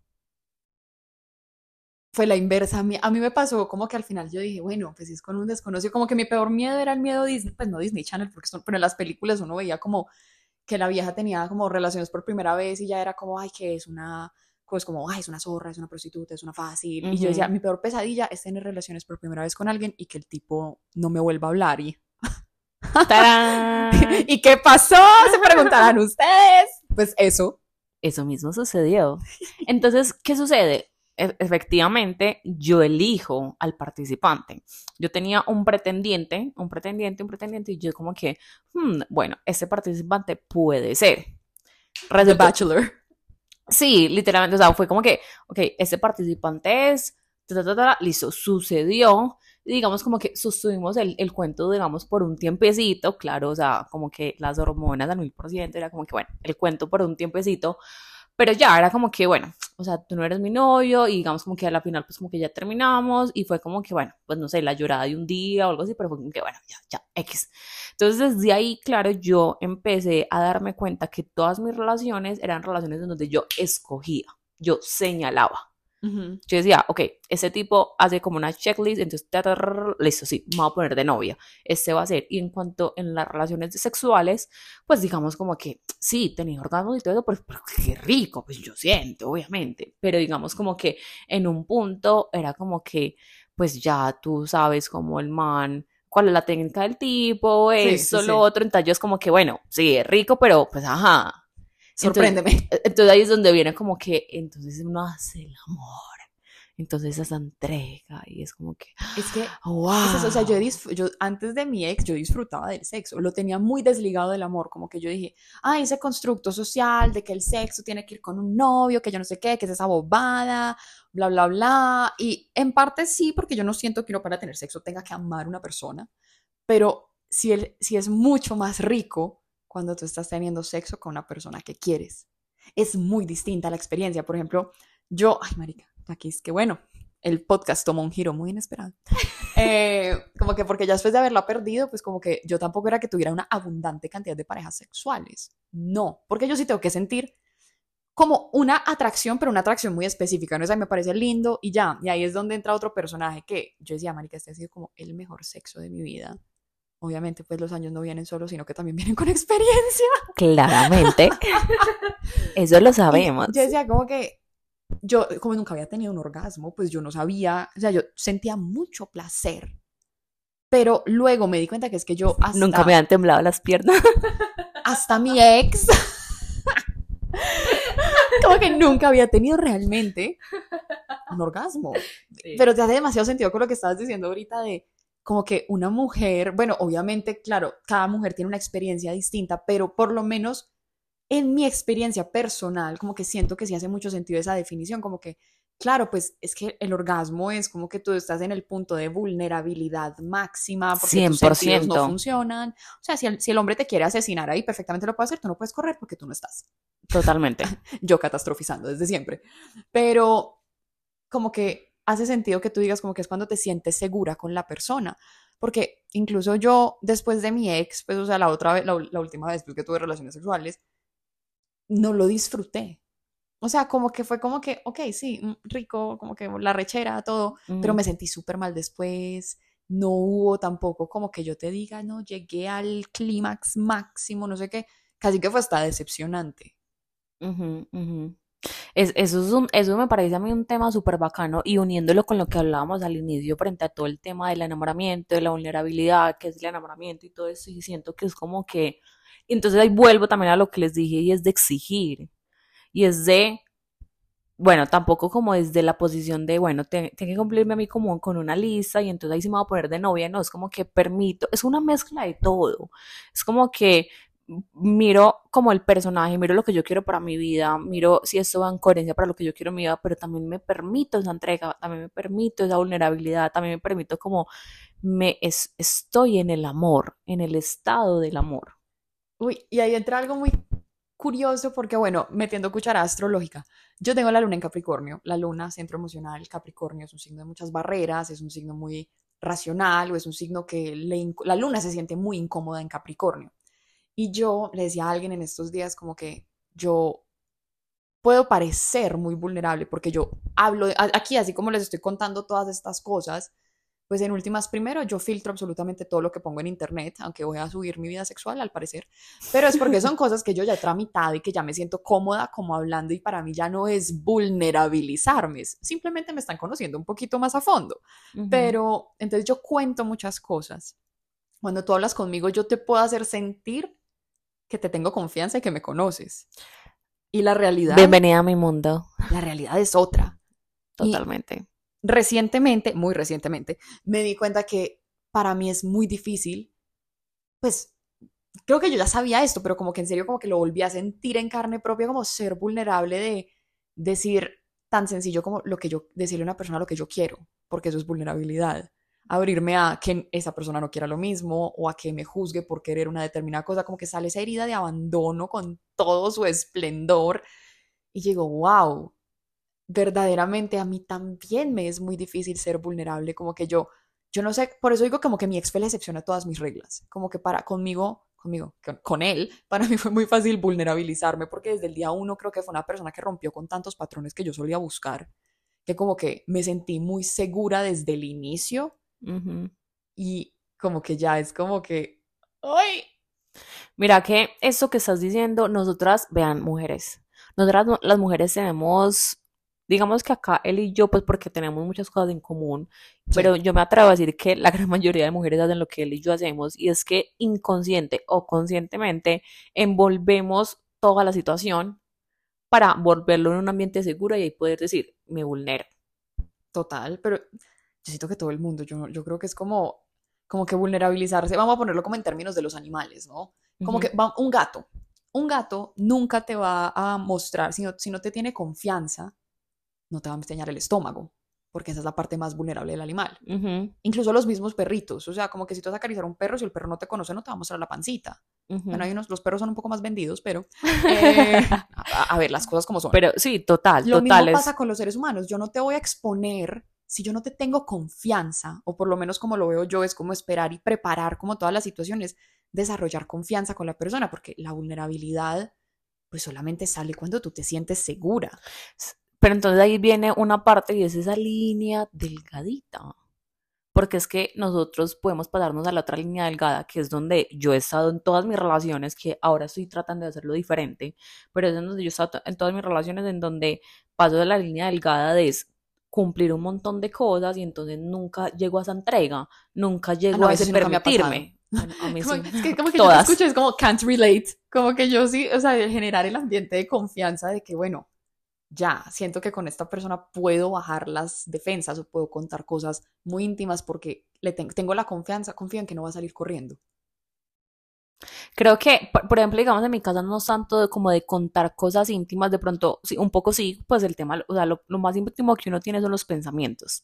Fue la inversa. A mí, a mí me pasó como que al final yo dije, bueno, pues es con un desconocido, como que mi peor miedo era el miedo Disney, pues no Disney Channel, porque son, pero en las películas uno veía como que la vieja tenía como relaciones por primera vez y ya era como, ay, que es una, pues como, ay, es una zorra, es una prostituta, es una fácil. Y yo decía, mi peor pesadilla es tener relaciones por primera vez con alguien y que el tipo no me vuelva a hablar. ¿Y, ¡Tarán! ¿Y qué pasó? Se preguntarán ustedes. Pues eso. Eso mismo sucedió. Entonces, ¿qué sucede? E- efectivamente, yo elijo al participante. Yo tenía un pretendiente, un pretendiente, un pretendiente, y yo como que, hmm, bueno, este participante puede ser. The Resultó- Bachelor. Sí, literalmente, o sea, fue como que, ok, este participante es, ta, ta, ta, ta, listo, sucedió, y digamos como que sostuvimos el, el cuento, digamos, por un tiempecito, claro, o sea, como que las hormonas al mil por ciento, era como que, bueno, el cuento por un tiempecito, pero ya era como que, bueno, o sea, tú no eres mi novio, y digamos como que a la final, pues como que ya terminamos, y fue como que, bueno, pues no sé, la llorada de un día o algo así, pero fue como que, bueno, ya, ya, X. Entonces, desde ahí, claro, yo empecé a darme cuenta que todas mis relaciones eran relaciones en donde yo escogía, yo señalaba. Ujú. Yo decía, ok, ese tipo hace como una checklist, entonces, listo, sí, me voy a poner de novia. Este va a ser. Y en cuanto en las relaciones sexuales, pues digamos como que sí, tenía orgasmos y todo eso, pero, pero qué rico, pues yo siento, obviamente. Pero digamos como que en un punto era como que, pues ya tú sabes como el man, cuál es la técnica del tipo, Sí, eso, sí, lo sí. otro. Entonces yo es como que, bueno, sí, es rico, pero pues ajá. Entonces, Sorpréndeme. entonces ahí es donde viene como que entonces uno hace el amor. Entonces esa entrega y es como que, Es que wow. Es eso, o sea, yo, yo antes de mi ex, yo disfrutaba del sexo, lo tenía muy desligado del amor, como que yo dije, ay, ese constructo social de que el sexo tiene que ir con un novio, que yo no sé qué, que es esa bobada, bla, bla, bla. Y en parte sí, porque yo no siento que uno para tener sexo tenga que amar a una persona, pero sí, el, sí es mucho más rico cuando tú estás teniendo sexo con una persona que quieres. Es muy distinta la experiencia. Por ejemplo, yo, ay, marica, aquí es que bueno, el podcast tomó un giro muy inesperado. Eh, como que porque ya después de haberla perdido, pues como que yo tampoco era que tuviera una abundante cantidad de parejas sexuales. No, porque yo sí tengo que sentir como una atracción, pero una atracción muy específica, ¿no? O sea, me parece lindo y ya. Y ahí es donde entra otro personaje que yo decía, marica, este ha sido como el mejor sexo de mi vida. Obviamente, pues los años no vienen solos, sino que también vienen con experiencia. Claramente. Eso lo Y sabemos. Yo decía como que yo, como nunca había tenido un orgasmo, pues yo no sabía, o sea, yo sentía mucho placer. Pero luego me di cuenta que es que yo hasta, Nunca me han temblado las piernas. hasta mi ex, como que nunca había tenido realmente un orgasmo. Pero te hace demasiado sentido con lo que estabas diciendo ahorita de como que una mujer, bueno, obviamente, claro, cada mujer tiene una experiencia distinta, pero por lo menos en mi experiencia personal, como que siento que sí hace mucho sentido esa definición, como que, claro, pues es que el orgasmo es como que tú estás en el punto de vulnerabilidad máxima, porque tus sentidos no funcionan. O sea, si el, si el hombre te quiere asesinar ahí, perfectamente lo puede hacer, tú no puedes correr porque tú no estás. Totalmente. Yo catastrofizando desde siempre. Pero como que hace sentido que tú digas como que es cuando te sientes segura con la persona. Porque incluso yo, después de mi ex, pues, o sea, la otra vez, la, la última vez pues, que tuve relaciones sexuales, no lo disfruté. O sea, como que fue como que, ok, sí, mm, rico, como que la rechera, todo, pero me sentí súper mal después. No hubo tampoco como que yo te diga, no, llegué al clímax máximo, no sé qué. Casi que fue hasta decepcionante. Es, eso, es un, eso me parece a mí un tema súper bacano y uniéndolo con lo que hablábamos al inicio frente a todo el tema del enamoramiento, de la vulnerabilidad, que es el enamoramiento y todo eso, y siento que es como que entonces ahí vuelvo también a lo que les dije y es de exigir. Y es de, bueno, tampoco como desde la posición de, bueno, tengo que cumplirme a mí como con una lista y entonces ahí sí me voy a poner de novia. No, es como que permito, es una mezcla de todo. Es como que miro como el personaje, miro lo que yo quiero para mi vida, miro si esto va en coherencia para lo que yo quiero mi vida, pero también me permito esa entrega, también me permito esa vulnerabilidad, también me permito como me estoy en el amor, en el estado del amor. Uy, y ahí entra algo muy curioso porque, bueno, metiendo cuchara astrológica, yo tengo la luna en Capricornio, la luna, centro emocional, Capricornio es un signo de muchas barreras, es un signo muy racional o es un signo que la luna se siente muy incómoda en Capricornio. Y yo le decía a alguien en estos días como que yo puedo parecer muy vulnerable porque yo hablo aquí, así como les estoy contando todas estas cosas, pues en últimas, primero, yo filtro absolutamente todo lo que pongo en internet, aunque voy a subir mi vida sexual al parecer, pero es porque son cosas que yo ya he tramitado y que ya me siento cómoda como hablando y para mí ya no es vulnerabilizarme, simplemente me están conociendo un poquito más a fondo. Pero entonces yo cuento muchas cosas. Cuando tú hablas conmigo, yo te puedo hacer sentir que te tengo confianza y que me conoces. Y la realidad... Bienvenida a mi mundo. La realidad es otra. Totalmente recientemente, muy recientemente, me di cuenta que para mí es muy difícil, pues creo que yo ya sabía esto, pero como que en serio como que lo volví a sentir en carne propia, como ser vulnerable de decir tan sencillo como lo que yo, decirle a una persona lo que yo quiero, porque eso es vulnerabilidad. Abrirme a que esa persona no quiera lo mismo o a que me juzgue por querer una determinada cosa, como que sale esa herida de abandono con todo su esplendor. Y digo, wow, verdaderamente a mí también me es muy difícil ser vulnerable, como que yo, yo no sé, por eso digo como que mi ex fue la excepción a todas mis reglas, como que para conmigo, conmigo, con, él, para mí fue muy fácil vulnerabilizarme porque desde el día uno creo que fue una persona que rompió con tantos patrones que yo solía buscar, que como que me sentí muy segura desde el inicio y como que ya es como que, ¡ay! Mira que eso que estás diciendo, nosotras, vean, mujeres, nosotras las mujeres tenemos digamos que acá él y yo, pues porque tenemos muchas cosas en común, pero yo me atrevo a decir que la gran mayoría de mujeres hacen lo que él y yo hacemos, y es que inconsciente o conscientemente envolvemos toda la situación para volverlo en un ambiente seguro y ahí poder decir, me vulnero. Total, pero yo siento que todo el mundo, yo, yo creo que es como, como que vulnerabilizarse, vamos a ponerlo como en términos de los animales, ¿no? Como que va, un gato, un gato nunca te va a mostrar, si no, si no te tiene confianza, no te va a enseñar el estómago, porque esa es la parte más vulnerable del animal. Incluso los mismos perritos, o sea, como que si tú vas a acariciar a un perro, si el perro no te conoce, no te va a mostrar la pancita. Bueno, hay unos, los perros son un poco más vendidos, pero eh, a, ver, las cosas como son. Pero sí, total, Lo mismo pasa con los seres humanos. Yo no te voy a exponer si yo no te tengo confianza, o por lo menos como lo veo yo, es como esperar y preparar como todas las situaciones, desarrollar confianza con la persona, porque la vulnerabilidad pues solamente sale cuando tú te sientes segura. Pero entonces ahí viene una parte y es esa línea delgadita. Porque es que nosotros podemos pasarnos a la otra línea delgada, que es donde yo he estado en todas mis relaciones, que ahora estoy tratando de hacerlo diferente, pero es donde yo he estado en todas mis relaciones en donde paso de la línea delgada de cumplir un montón de cosas y entonces nunca llego a esa entrega, nunca ah, llego a ese permitirme. a mí como, es que como que yo te escucho, es como can't relate, como que yo sí, o sea, generar el ambiente de confianza de que, bueno, ya, siento que con esta persona puedo bajar las defensas o puedo contar cosas muy íntimas porque le tengo la confianza, confío en que no va a salir corriendo. Creo que, por, ejemplo, digamos, en mi casa no es tanto de, como de contar cosas íntimas, de pronto, sí, un poco sí, pues el tema, o sea, lo, más íntimo que uno tiene son los pensamientos.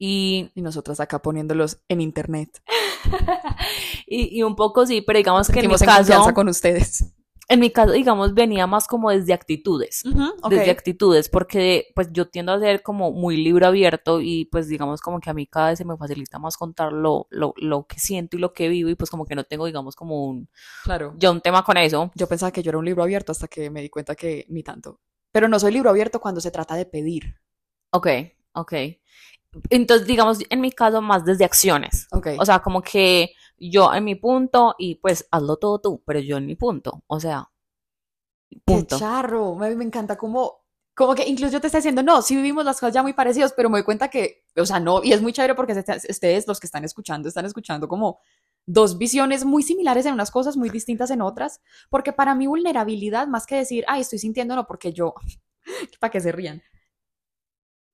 Y, y nosotras acá poniéndolos en internet. y, y, un poco sí, pero digamos que en mi en caso... con ustedes en mi caso, digamos, venía más como desde actitudes, desde actitudes, porque pues yo tiendo a ser como muy libro abierto y pues digamos como que a mí cada vez se me facilita más contar lo, lo, lo que siento y lo que vivo y pues como que no tengo, digamos, como un, claro. yo un tema con eso. Yo pensaba que yo era un libro abierto hasta que me di cuenta que ni tanto. Pero no soy libro abierto cuando se trata de pedir. Ok, ok. Entonces, digamos, en mi caso, más desde acciones. Okay. O sea, como que yo en mi punto y pues hazlo todo tú, pero yo en mi punto. O sea, punto. Qué charro. Me, me encanta como, como que incluso yo te estoy diciendo, no, sí vivimos las cosas ya muy parecidas, pero me doy cuenta que, o sea, no, y es muy chévere porque ustedes, los que están escuchando, están escuchando como dos visiones muy similares en unas cosas, muy distintas en otras, porque para mí vulnerabilidad, más que decir, ay, estoy sintiéndolo porque yo, para que se rían,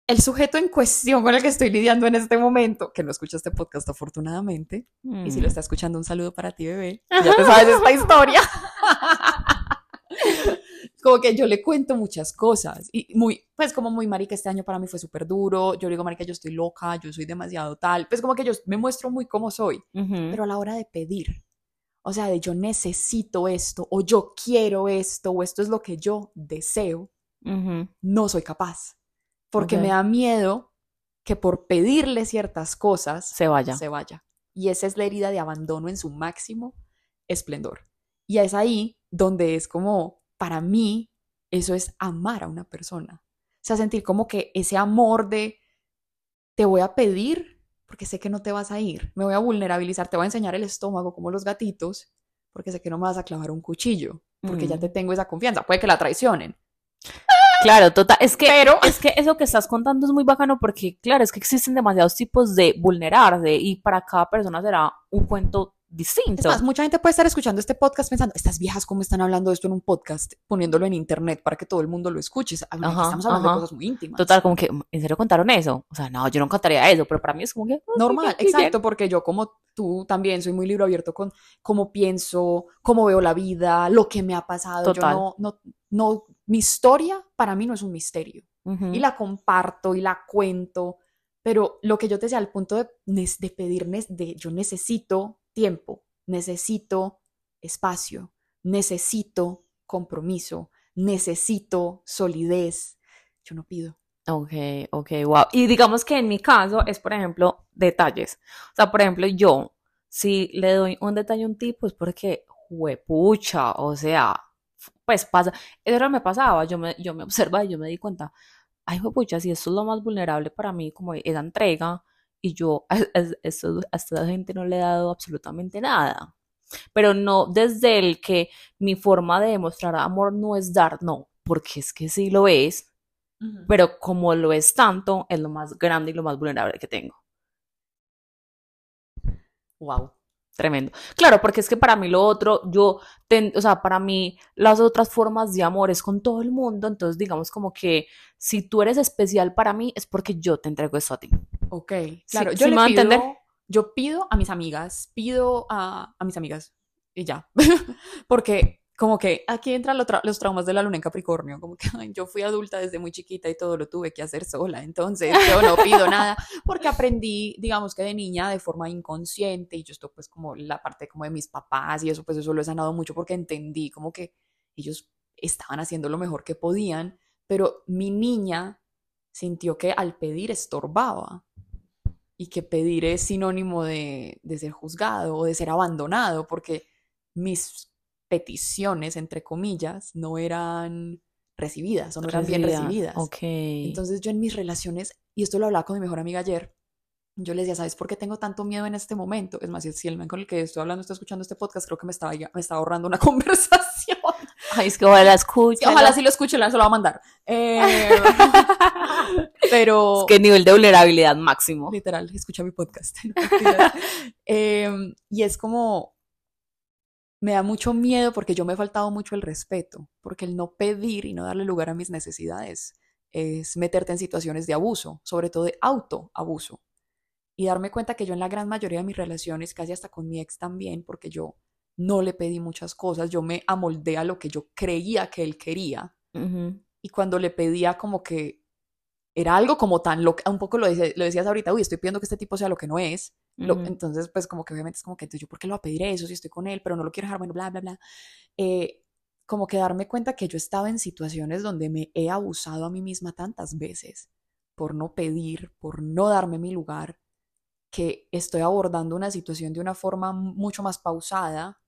el sujeto en cuestión con el que estoy lidiando en este momento, que no escucha este podcast afortunadamente, y si lo mm. está escuchando, un saludo para ti, bebé. Ya te sabes esta historia. como que yo le cuento muchas cosas y muy, pues como muy marica, este año para mí fue súper duro, yo digo marica, yo estoy loca, yo soy demasiado tal, pues como que yo me muestro muy como soy, pero a la hora de pedir, o sea, de yo necesito esto, o yo quiero esto, o esto es lo que yo deseo, no soy capaz porque me da miedo que por pedirle ciertas cosas se vaya. se vaya. Y esa es la herida de abandono en su máximo esplendor. Y es ahí donde es como, para mí, eso es amar a una persona. O sea, sentir como que ese amor de, te voy a pedir porque sé que no te vas a ir, me voy a vulnerabilizar, te voy a enseñar el estómago como los gatitos, porque sé que no me vas a clavar un cuchillo, porque ya mm. te tengo esa confianza. Puede que la traicionen, Claro, total. Es que, Pero... es que eso que estás contando es muy bacano porque, claro, es que existen demasiados tipos de vulnerarse y para cada persona será un cuento distinto. Es más, mucha gente puede estar escuchando este podcast pensando, estas viejas, ¿cómo están hablando de esto en un podcast? Poniéndolo en internet para que todo el mundo lo escuche. estamos hablando de cosas muy íntimas. Total, como que, ¿en serio contaron eso? O sea, no, yo no contaría eso, pero para mí es como que... Normal, exacto, porque yo como tú también soy muy libro abierto con cómo pienso, cómo veo la vida, lo que me ha pasado. Yo no, no, no mi historia para mí no es un misterio y la comparto y la cuento, pero lo que yo te decía al punto de, de pedir, de yo necesito tiempo, necesito espacio, necesito compromiso, necesito solidez, yo no pido. Ok, ok, wow. Y digamos que en mi caso es, por ejemplo, detalles. O sea, por ejemplo, yo, si le doy un detalle a un tipo es porque, huepucha, o sea, pues pasa, eso era me pasaba, yo me, yo me observaba y yo me di cuenta, ay, pucha, si esto es lo más vulnerable para mí, como esa entrega, y yo a, esta gente no le he dado absolutamente nada. Pero no desde el que mi forma de demostrar amor no es dar, no, porque es que sí lo es, pero como lo es tanto, es lo más grande y lo más vulnerable que tengo. Wow. Tremendo. Claro, porque es que para mí lo otro, yo, o sea, para mí las otras formas de amor es con todo el mundo, entonces digamos como que si tú eres especial para mí es porque yo te entrego eso a ti. Ok, claro, yo le pido, yo pido a mis amigas, pido a, a mis amigas y ya, porque como que aquí entran los traumas de la luna en Capricornio, como que yo fui adulta desde muy chiquita y todo lo tuve que hacer sola, entonces yo no pido nada, porque aprendí, digamos que de niña de forma inconsciente y yo esto pues como la parte como de mis papás y eso pues eso lo he sanado mucho porque entendí como que ellos estaban haciendo lo mejor que podían, pero mi niña sintió que al pedir estorbaba y que pedir es sinónimo de, de ser juzgado o de ser abandonado, porque mis peticiones, entre comillas, no eran recibidas o no eran bien recibidas. Okay. Entonces yo en mis relaciones, y esto lo hablaba con mi mejor amiga ayer, yo le decía, ¿sabes por qué tengo tanto miedo en este momento? Es más, si el man con el que estoy hablando está escuchando este podcast, creo que me estaba, me estaba ahorrando una conversación. Ay, es que ojalá escuche. ojalá sí lo escuche, se lo va a mandar. Eh, pero... Es que nivel de vulnerabilidad máximo. Literal, escucha mi podcast. eh, y es como, me da mucho miedo porque yo me he faltado mucho el respeto, porque el no pedir y no darle lugar a mis necesidades es meterte en situaciones de abuso, sobre todo de autoabuso. Y darme cuenta que yo en la gran mayoría de mis relaciones, casi hasta con mi ex también, porque yo no le pedí muchas cosas, yo me amoldé a lo que yo creía que él quería. Y cuando le pedía como que era algo como tan lo un poco lo, lo decías ahorita, uy, estoy pidiendo que este tipo sea lo que no es. Entonces, pues como que obviamente es como que entonces yo, ¿por qué lo voy a pedir eso si estoy con él, pero no lo quiero dejar, bueno, bla, bla, bla. Eh, como que darme cuenta que yo estaba en situaciones donde me he abusado a mí misma tantas veces por no pedir, por no darme mi lugar, que estoy abordando una situación de una forma mucho más pausada,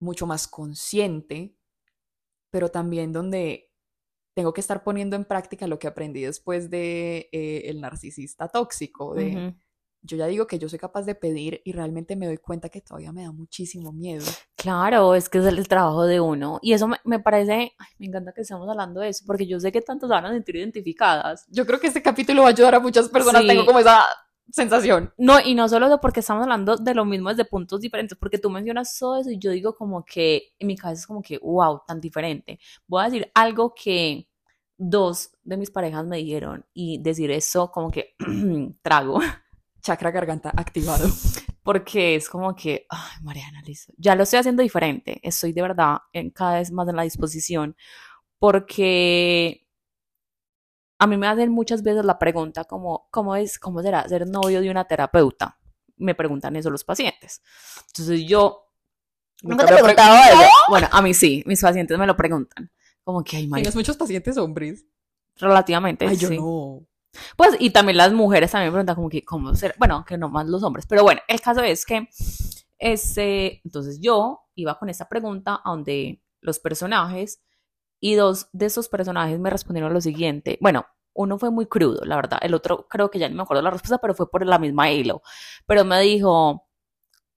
mucho más consciente, pero también donde tengo que estar poniendo en práctica lo que aprendí después de eh, el narcisista tóxico, de yo ya digo que yo soy capaz de pedir y realmente me doy cuenta que todavía me da muchísimo miedo. Claro, es que es el, trabajo de uno. Y eso me, parece, me encanta que estemos hablando de eso, porque yo sé que tantos van a sentir identificadas. Yo creo que este capítulo va a ayudar a muchas personas, tengo como esa sensación. No, y no solo de porque estamos hablando de lo mismo desde puntos diferentes, porque tú mencionas todo eso y yo digo como que en mi cabeza es como que, wow, tan diferente. Voy a decir algo que dos de mis parejas me dijeron y decir eso como que trago. Chakra garganta activado. Porque es como que, ay, Mariana, listo. Ya lo estoy haciendo diferente. Estoy de verdad en, cada vez más en la disposición. Porque a mí me hacen muchas veces la pregunta como, ¿cómo es, cómo será ser novio de una terapeuta? Me preguntan eso los pacientes. Entonces yo... ¿Nunca te he preguntado eso? Bueno, a mí sí, mis pacientes me lo preguntan. Como que, hay ¿Tienes muchos pacientes hombres? Relativamente, Ay, yo no. Pues, y también las mujeres también me preguntan como que, ¿cómo ser? Bueno, que no más los hombres. Pero bueno, el caso es que, este, entonces yo iba con esta pregunta a donde los personajes y dos de esos personajes me respondieron lo siguiente. Bueno, uno fue muy crudo, la verdad. El otro creo que ya no me acuerdo la respuesta, pero fue por la misma hilo. Pero me dijo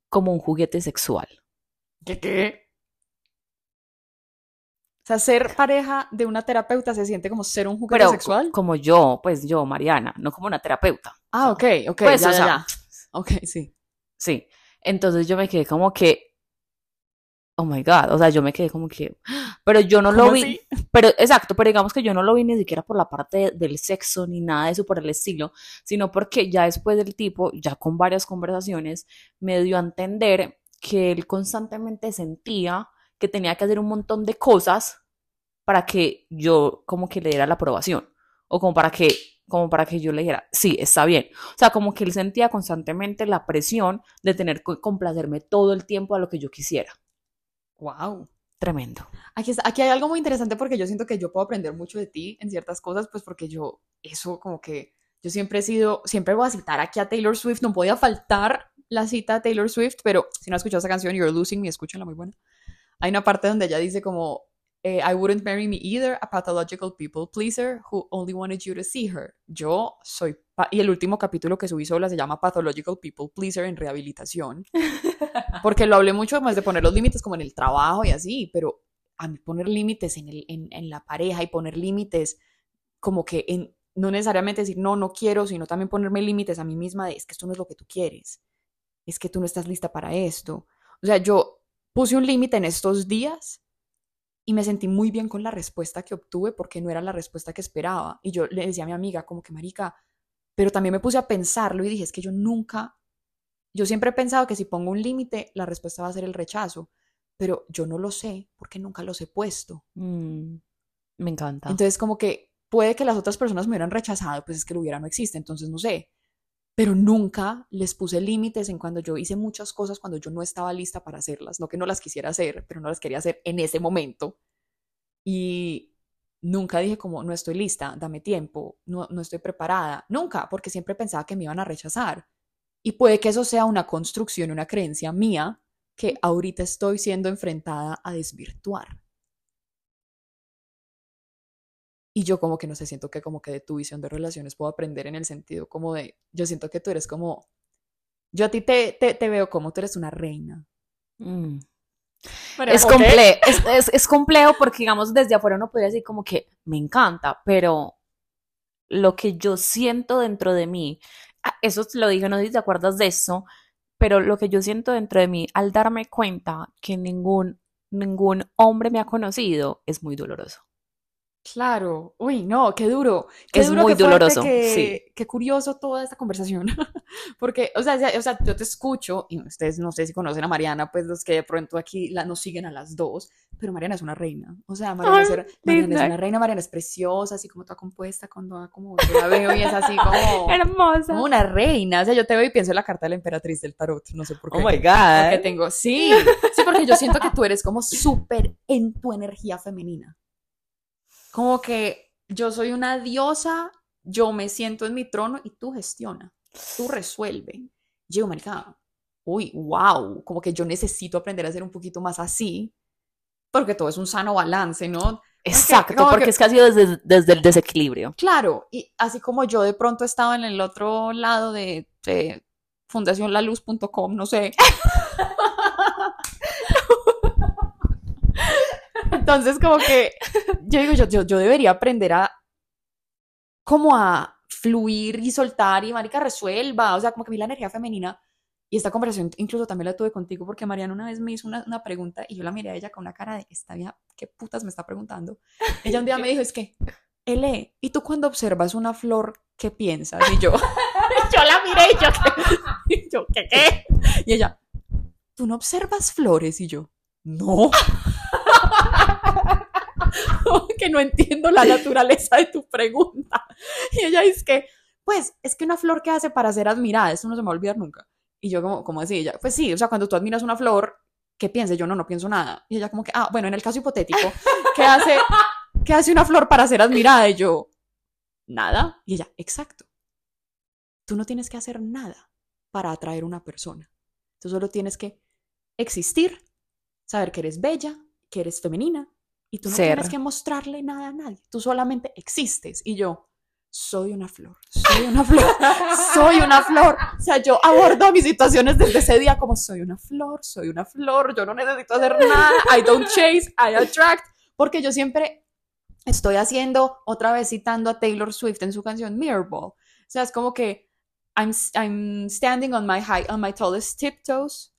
como un juguete sexual. ¿Qué qué? O sea, ser pareja de una terapeuta se siente como ser un juguete Pero, sexual. Como yo, pues yo, Mariana, no como una terapeuta. Ah, ok, ok. Pues, ya, ya, Ok, sí. Sí. Entonces yo me quedé como que, oh my God, o sea, yo me quedé como que, pero yo no lo vi, pero exacto, pero digamos que yo no lo vi ni siquiera por la parte del sexo ni nada de eso por el estilo, sino porque ya después del tipo, ya con varias conversaciones, me dio a entender que él constantemente sentía que tenía que hacer un montón de cosas para que yo como que le diera la aprobación o como para que como para que yo le dijera, sí, está bien. O sea, como que él sentía constantemente la presión de tener que complacerme todo el tiempo a lo que yo quisiera. Wow. Tremendo. Aquí, aquí hay algo muy interesante porque yo siento que yo puedo aprender mucho de ti en ciertas cosas, pues porque yo, eso como que, yo siempre he sido, siempre voy a citar aquí a Taylor Swift, no podía faltar la cita a Taylor Swift, pero si no has escuchado esa canción, You're Losing Me, escúchenla, muy buena hay una parte donde ella dice como, eh, I wouldn't marry me either, a pathological people pleaser who only wanted you to see her. Yo soy, y el último capítulo que subí sola se llama Pathological People Pleaser en rehabilitación, porque lo hablé mucho más de poner los límites como en el trabajo y así, pero a mí poner límites en, el, en, en la pareja y poner límites como que en, no necesariamente decir no, no quiero, sino también ponerme límites a mí misma de es que esto no es lo que tú quieres, es que tú no estás lista para esto. O sea, yo Puse un límite en estos días y me sentí muy bien con la respuesta que obtuve porque no era la respuesta que esperaba. Y yo le decía a mi amiga como que, marica, pero también me puse a pensarlo y dije, es que yo nunca, yo siempre he pensado que si pongo un límite, la respuesta va a ser el rechazo, pero yo no lo sé porque nunca los he puesto. Mm, me encanta. Entonces como que puede que las otras personas me hubieran rechazado, pues es que lo hubiera no existe, entonces no sé pero nunca les puse límites en cuando yo hice muchas cosas cuando yo no estaba lista para hacerlas, no que no las quisiera hacer, pero no las quería hacer en ese momento. Y nunca dije como, no estoy lista, dame tiempo, no, no estoy preparada, nunca, porque siempre pensaba que me iban a rechazar. Y puede que eso sea una construcción, una creencia mía que ahorita estoy siendo enfrentada a desvirtuar. Y yo como que no sé, siento que como que de tu visión de relaciones puedo aprender en el sentido como de, yo siento que tú eres como, yo a ti te, te, veo como tú eres una reina. Mm. Es, comple es, es, complejo porque, digamos, desde afuera uno podría decir como que me encanta, pero lo que yo siento dentro de mí, ah, eso te lo digo, no sé si te acuerdas de eso, pero lo que yo siento dentro de mí al darme cuenta que ningún, ningún hombre me ha conocido es muy doloroso. Claro, uy, no, qué duro, qué Es duro, muy qué doloroso, sí. qué, qué curioso toda esta conversación, porque, o sea, o sea, yo te escucho, y ustedes no sé si conocen a Mariana, pues los que de pronto aquí la, nos siguen a las dos, pero Mariana es una reina, o sea, Mariana, Ay, es, Mariana es una reina, Mariana es preciosa, así como toda compuesta, cuando como yo la veo y es así como, Hermosa. como una reina, o sea, yo te veo y pienso en la carta de la emperatriz del tarot, no sé por qué. Oh my Porque God. tengo, sí, sí, porque yo siento que tú eres como súper en tu energía femenina. Como que yo soy una diosa, yo me siento en mi trono y tú gestiona, tú resuelve. Yo, marica, uy, wow, como que yo necesito aprender a ser un poquito más así, porque todo es un sano balance, ¿no? Exacto, como porque que- es sido desde, desde el desequilibrio. Claro, y así como yo de pronto estaba en el otro lado de, de fundacionlaluz.com, no sé. Entonces, como que yo digo, yo, yo, yo debería aprender a como a fluir y soltar y marica resuelva, o sea, como que vi la energía femenina y esta conversación incluso también la tuve contigo porque Mariana una vez me hizo una, una pregunta y yo la miré a ella con una cara de esta vieja, ¿qué putas me está preguntando? Ella un día me dijo, es que, Ele, ¿y tú cuando observas una flor, qué piensas? Y yo, yo la miré y yo, ¿qué? Y yo, ¿qué qué? Y ella, ¿tú no observas flores? Y yo, no. Que no entiendo la naturaleza de tu pregunta. Y ella dice que, pues, es que una flor que hace para ser admirada, eso no se me va a olvidar nunca. Y yo como, ¿cómo así? Ella, pues sí, o sea, cuando tú admiras una flor, ¿qué piensas? Yo no, no pienso nada. Y ella como que, ah, bueno, en el caso hipotético, ¿qué hace, ¿qué hace una flor para ser admirada? Y yo, nada. Y ella, exacto. Tú no tienes que hacer nada para atraer a una persona. Tú solo tienes que existir, saber que eres bella, que eres femenina, y tú no Ser. tienes que mostrarle nada a nadie. Tú solamente existes. Y yo, soy una flor, soy una flor, soy una flor. O sea, yo abordo mis situaciones desde ese día como soy una flor, soy una flor, yo no necesito hacer nada, I don't chase, I attract, porque yo siempre estoy haciendo, otra vez citando a Taylor Swift en su canción Mirrorball. O sea, es como que I'm, I'm standing on my, high, on my tallest tiptoes,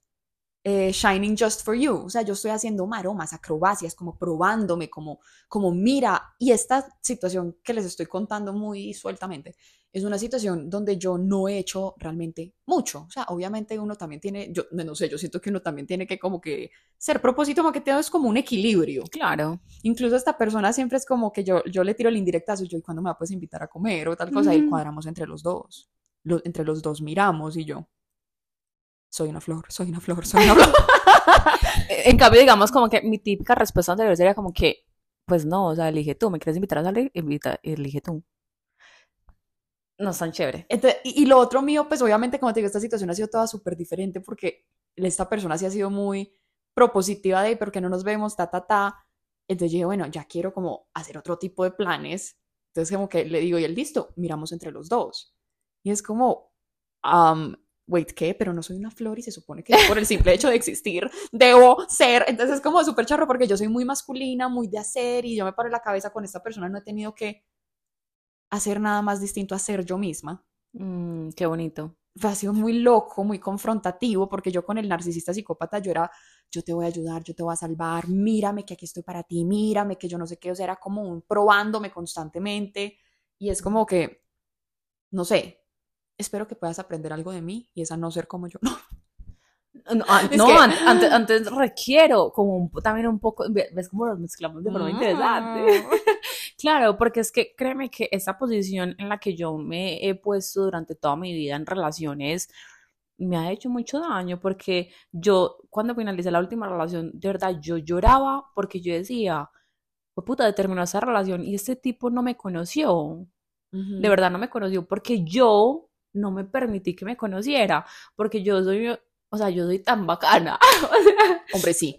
eh, shining just for you. O sea, yo estoy haciendo maromas, acrobacias, como probándome, como, como mira. Y esta situación que les estoy contando muy sueltamente es una situación donde yo no he hecho realmente mucho. O sea, obviamente uno también tiene, yo no sé, yo siento que uno también tiene que como que ser propósito marketing es como un equilibrio. Claro. Incluso esta persona siempre es como que yo, yo le tiro el indirectazo y yo, ¿y cuándo me va a pues invitar a comer o tal cosa? Y Ujú. cuadramos entre los dos. Lo- entre los dos miramos y yo, soy una flor, soy una flor, soy una flor. En cambio, digamos como que mi típica respuesta anterior sería como que, pues no, o sea, elige tú, me quieres invitar a salir, invita, elige tú. No es tan chévere. Entonces, y, y lo otro mío, pues obviamente, como te digo, esta situación ha sido toda súper diferente porque esta persona sí ha sido muy propositiva de, ¿por qué no nos vemos? Ta, ta, ta. Entonces dije, bueno, ya quiero como hacer otro tipo de planes. Entonces como que le digo, y él, listo, miramos entre los dos. Y es como, um, wait, ¿qué? Pero no soy una flor y se supone que por el simple hecho de existir debo ser. Entonces es como súper charro porque yo soy muy masculina, muy de hacer y yo me paro en la cabeza con esta persona, no he tenido que hacer nada más distinto a ser yo misma Mm, qué bonito. ha sido muy loco, muy confrontativo, porque yo con el narcisista psicópata, yo era, yo te voy a ayudar, yo te voy a salvar, mírame que aquí estoy para ti, mírame que yo no sé qué, o sea, era como un probándome constantemente, y es como que, no sé, espero que puedas aprender algo de mí, y es a no ser como yo. No, no, que- an- antes, antes requiero como un también un poco, ve- ves cómo los mezclamos de forma interesante. Mm. Claro, porque es que créeme que esa posición en la que yo me he puesto durante toda mi vida en relaciones me ha hecho mucho daño porque yo cuando finalicé la última relación, de verdad, yo lloraba porque yo decía, pues puta, terminó esa relación y este tipo no me conoció, de verdad no me conoció porque yo no me permití que me conociera, porque yo soy, o sea, yo soy tan bacana. Hombre, sí.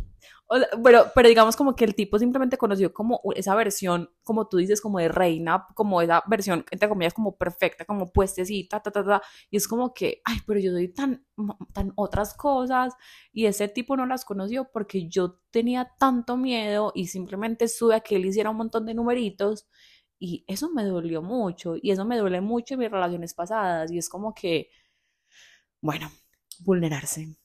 o sea, pero, pero digamos como que el tipo simplemente conoció como esa versión, como tú dices, como de reina, como esa versión, entre comillas, como perfecta, como puestecita, ta, ta, ta, y es como que, ay, pero yo doy tan, tan otras cosas, y ese tipo no las conoció porque yo tenía tanto miedo y simplemente estuve a que él hiciera un montón de numeritos, y eso me dolió mucho, y eso me duele mucho en mis relaciones pasadas, y es como que, bueno, Vulnerarse.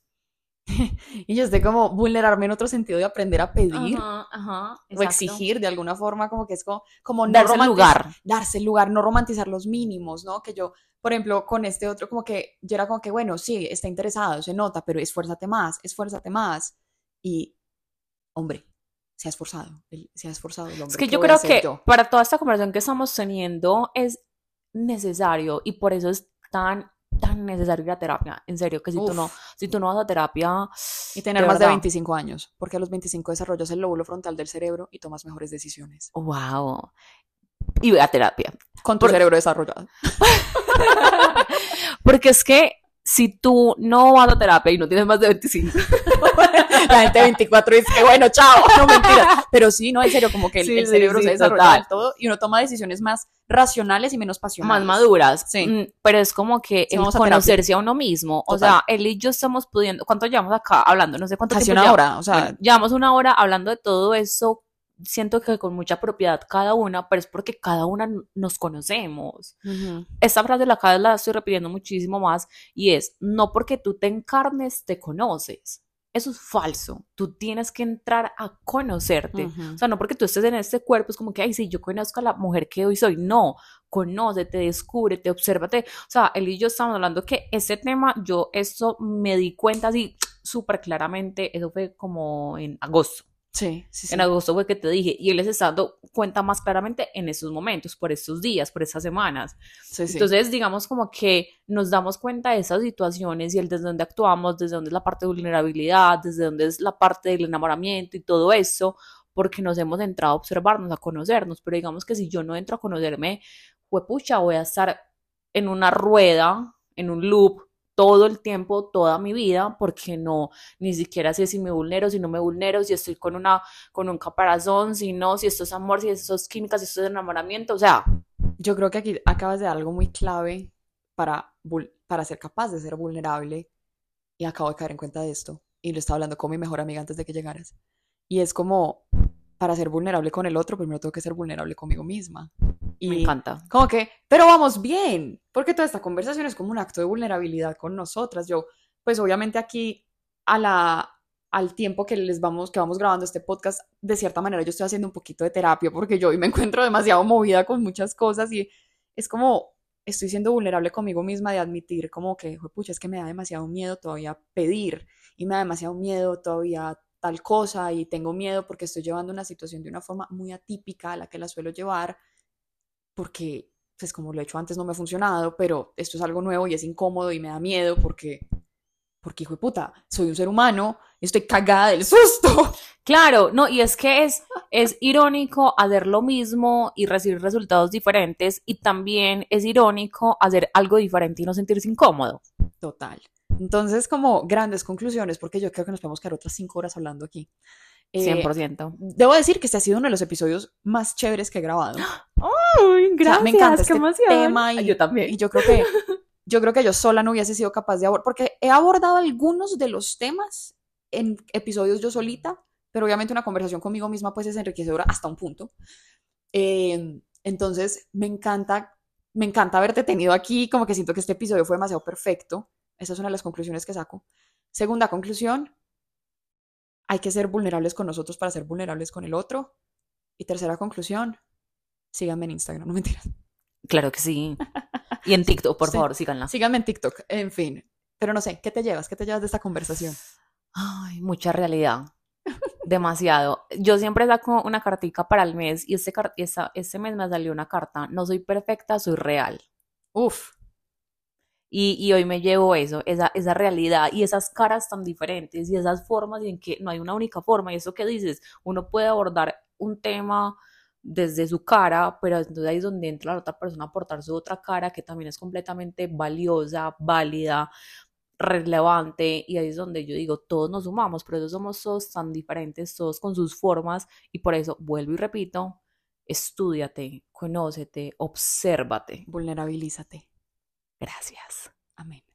y yo estoy como vulnerarme en otro sentido de aprender a pedir Ajá, ajá, o exigir de alguna forma, como que es como, como no Darse el lugar. darse el lugar, no romantizar los mínimos, ¿no? Que yo, por ejemplo, con este otro, como que yo era como que, bueno, sí, está interesado, se nota, pero esfuérzate más, esfuérzate más. Y, hombre, se ha esforzado, él se ha esforzado el hombre. Es que ¿qué yo creo que yo? para toda esta conversación que estamos teniendo es necesario y por eso es tan, tan necesario ir a terapia. En serio, que si tú no, si tú no vas a terapia, Y tener de más de verdad. 25 años, porque a los 25 desarrollas el lóbulo frontal del cerebro y tomas mejores decisiones. wow. Y ve a terapia. Con tu cerebro desarrollado. Porque es que si tú no vas a terapia y no tienes más de 25, La gente de 24 dice que bueno, chao, no mentira. Pero sí, no, en serio, como que el, Sí, el sí, cerebro sí, se desarrolla del todo y uno toma decisiones más racionales y menos más pasionales. maduras. Sí. Mm, Pero es como que el a conocerse a uno mismo. O sea, él y yo estamos pudiendo. ¿Cuánto llevamos acá hablando? No sé cuánto Casi tiempo una hora, o sea, Bueno, llevamos una hora hablando de todo eso. Siento que con mucha propiedad cada una, pero es porque cada una nos conocemos. Esta frase la cada la estoy repitiendo muchísimo más y es, no porque tú te encarnes, te conoces. Eso es falso. Tú tienes que entrar a conocerte. ujú. O sea, no porque tú estés en este cuerpo, es como que, ay, sí, yo conozco a la mujer que hoy soy. No, conócete, descúbrete, obsérvate. O sea, él y yo estamos hablando que ese tema, yo eso me di cuenta así súper claramente, eso fue como en agosto. Sí, sí, sí. En agosto fue que te dije, y él les está dando cuenta más claramente en esos momentos, por estos días, por estas semanas. Sí, sí. Entonces, digamos como que nos damos cuenta de esas situaciones y el desde dónde actuamos, desde dónde es la parte de vulnerabilidad, desde dónde es la parte del enamoramiento y todo eso, porque nos hemos entrado a observarnos, a conocernos. Pero digamos que si yo no entro a conocerme, pucha, voy a estar en una rueda, en un loop todo el tiempo, toda mi vida, porque no, ni siquiera sé si me vulnero, si no me vulnero, si estoy con una, con un caparazón, si no, si esto es amor, si esto es química, si esto es enamoramiento, o sea, Yo creo que aquí acabas de dar algo muy clave para, para ser capaz de ser vulnerable y acabo de caer en cuenta de esto y lo estaba hablando con mi mejor amiga antes de que llegaras. Y es como, para ser vulnerable con el otro, primero tengo que ser vulnerable conmigo misma. Y me encanta. Como que, pero vamos bien, porque toda esta conversación es como un acto de vulnerabilidad con nosotras. Yo, pues obviamente aquí a la, al tiempo que les vamos, que vamos grabando este podcast, de cierta manera yo estoy haciendo un poquito de terapia porque yo hoy me encuentro demasiado movida con muchas cosas y es como, estoy siendo vulnerable conmigo misma de admitir como que, pucha, es que me da demasiado miedo todavía pedir y me da demasiado miedo todavía tal cosa y tengo miedo porque estoy llevando una situación de una forma muy atípica a la que la suelo llevar porque, pues como lo he hecho antes no me ha funcionado, pero esto es algo nuevo y es incómodo y me da miedo porque, porque hijo de puta, soy un ser humano y estoy cagada del susto. Claro, no, y es que es, es irónico hacer lo mismo y recibir resultados diferentes y también es irónico hacer algo diferente y no sentirse incómodo. Total. Entonces, como grandes conclusiones, porque yo creo que nos podemos quedar otras cinco horas hablando aquí. Eh, 100%. debo decir que este ha sido uno de los episodios más chéveres que he grabado. Ay, O sea, me encanta este tema y, yo también. y yo creo que yo creo que yo sola no hubiese sido capaz de abordar, porque he abordado algunos de los temas en episodios yo solita, pero obviamente una conversación conmigo misma pues es enriquecedora hasta un punto. Eh, entonces me encanta, me encanta haberte tenido aquí, como que siento que este episodio fue demasiado perfecto. Esa es una de las conclusiones que saco. Segunda conclusión, hay que ser vulnerables con nosotros para ser vulnerables con el otro. Y tercera conclusión, síganme en Instagram, no mentiras. Claro que sí. Y en TikTok, por Sí. favor, síganla. Síganme en TikTok, en fin. Pero no sé, ¿qué te llevas? ¿Qué te llevas de esta conversación? Ay, mucha realidad. Demasiado. Yo siempre saco una cartica para el mes y este, esa- este mes me salió una carta. No soy perfecta, soy real. Uf, Y, y hoy me llevo eso, esa, esa realidad y esas caras tan diferentes y esas formas en que no hay una única forma. Y eso que dices, uno puede abordar un tema desde su cara, pero entonces ahí es donde entra la otra persona a aportar su otra cara que también es completamente valiosa, válida, relevante. Y ahí es donde yo digo, todos nos sumamos, por eso somos todos tan diferentes, todos con sus formas. Y por eso, vuelvo y repito, estúdiate, conócete, obsérvate. vulnerabilízate. Gracias. Amén.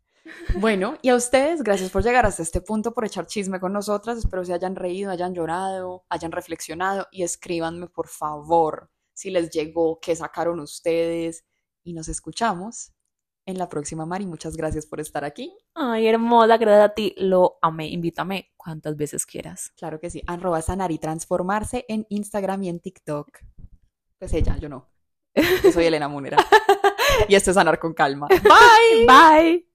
Bueno, y a ustedes, gracias por llegar hasta este punto, por echar chisme con nosotras. Espero se hayan reído, hayan llorado, hayan reflexionado y escríbanme, por favor, si les llegó, qué sacaron ustedes y nos escuchamos en la próxima, Mari. Muchas gracias por estar aquí. Ay, hermosa, gracias a ti. Lo amé. Invítame cuantas veces quieras. Claro que sí. Arroba sanar y transformarse en Instagram y en TikTok. Pues ella, yo no. Yo soy Elena Munera. y esto es Sanar con Calma. Bye. Bye.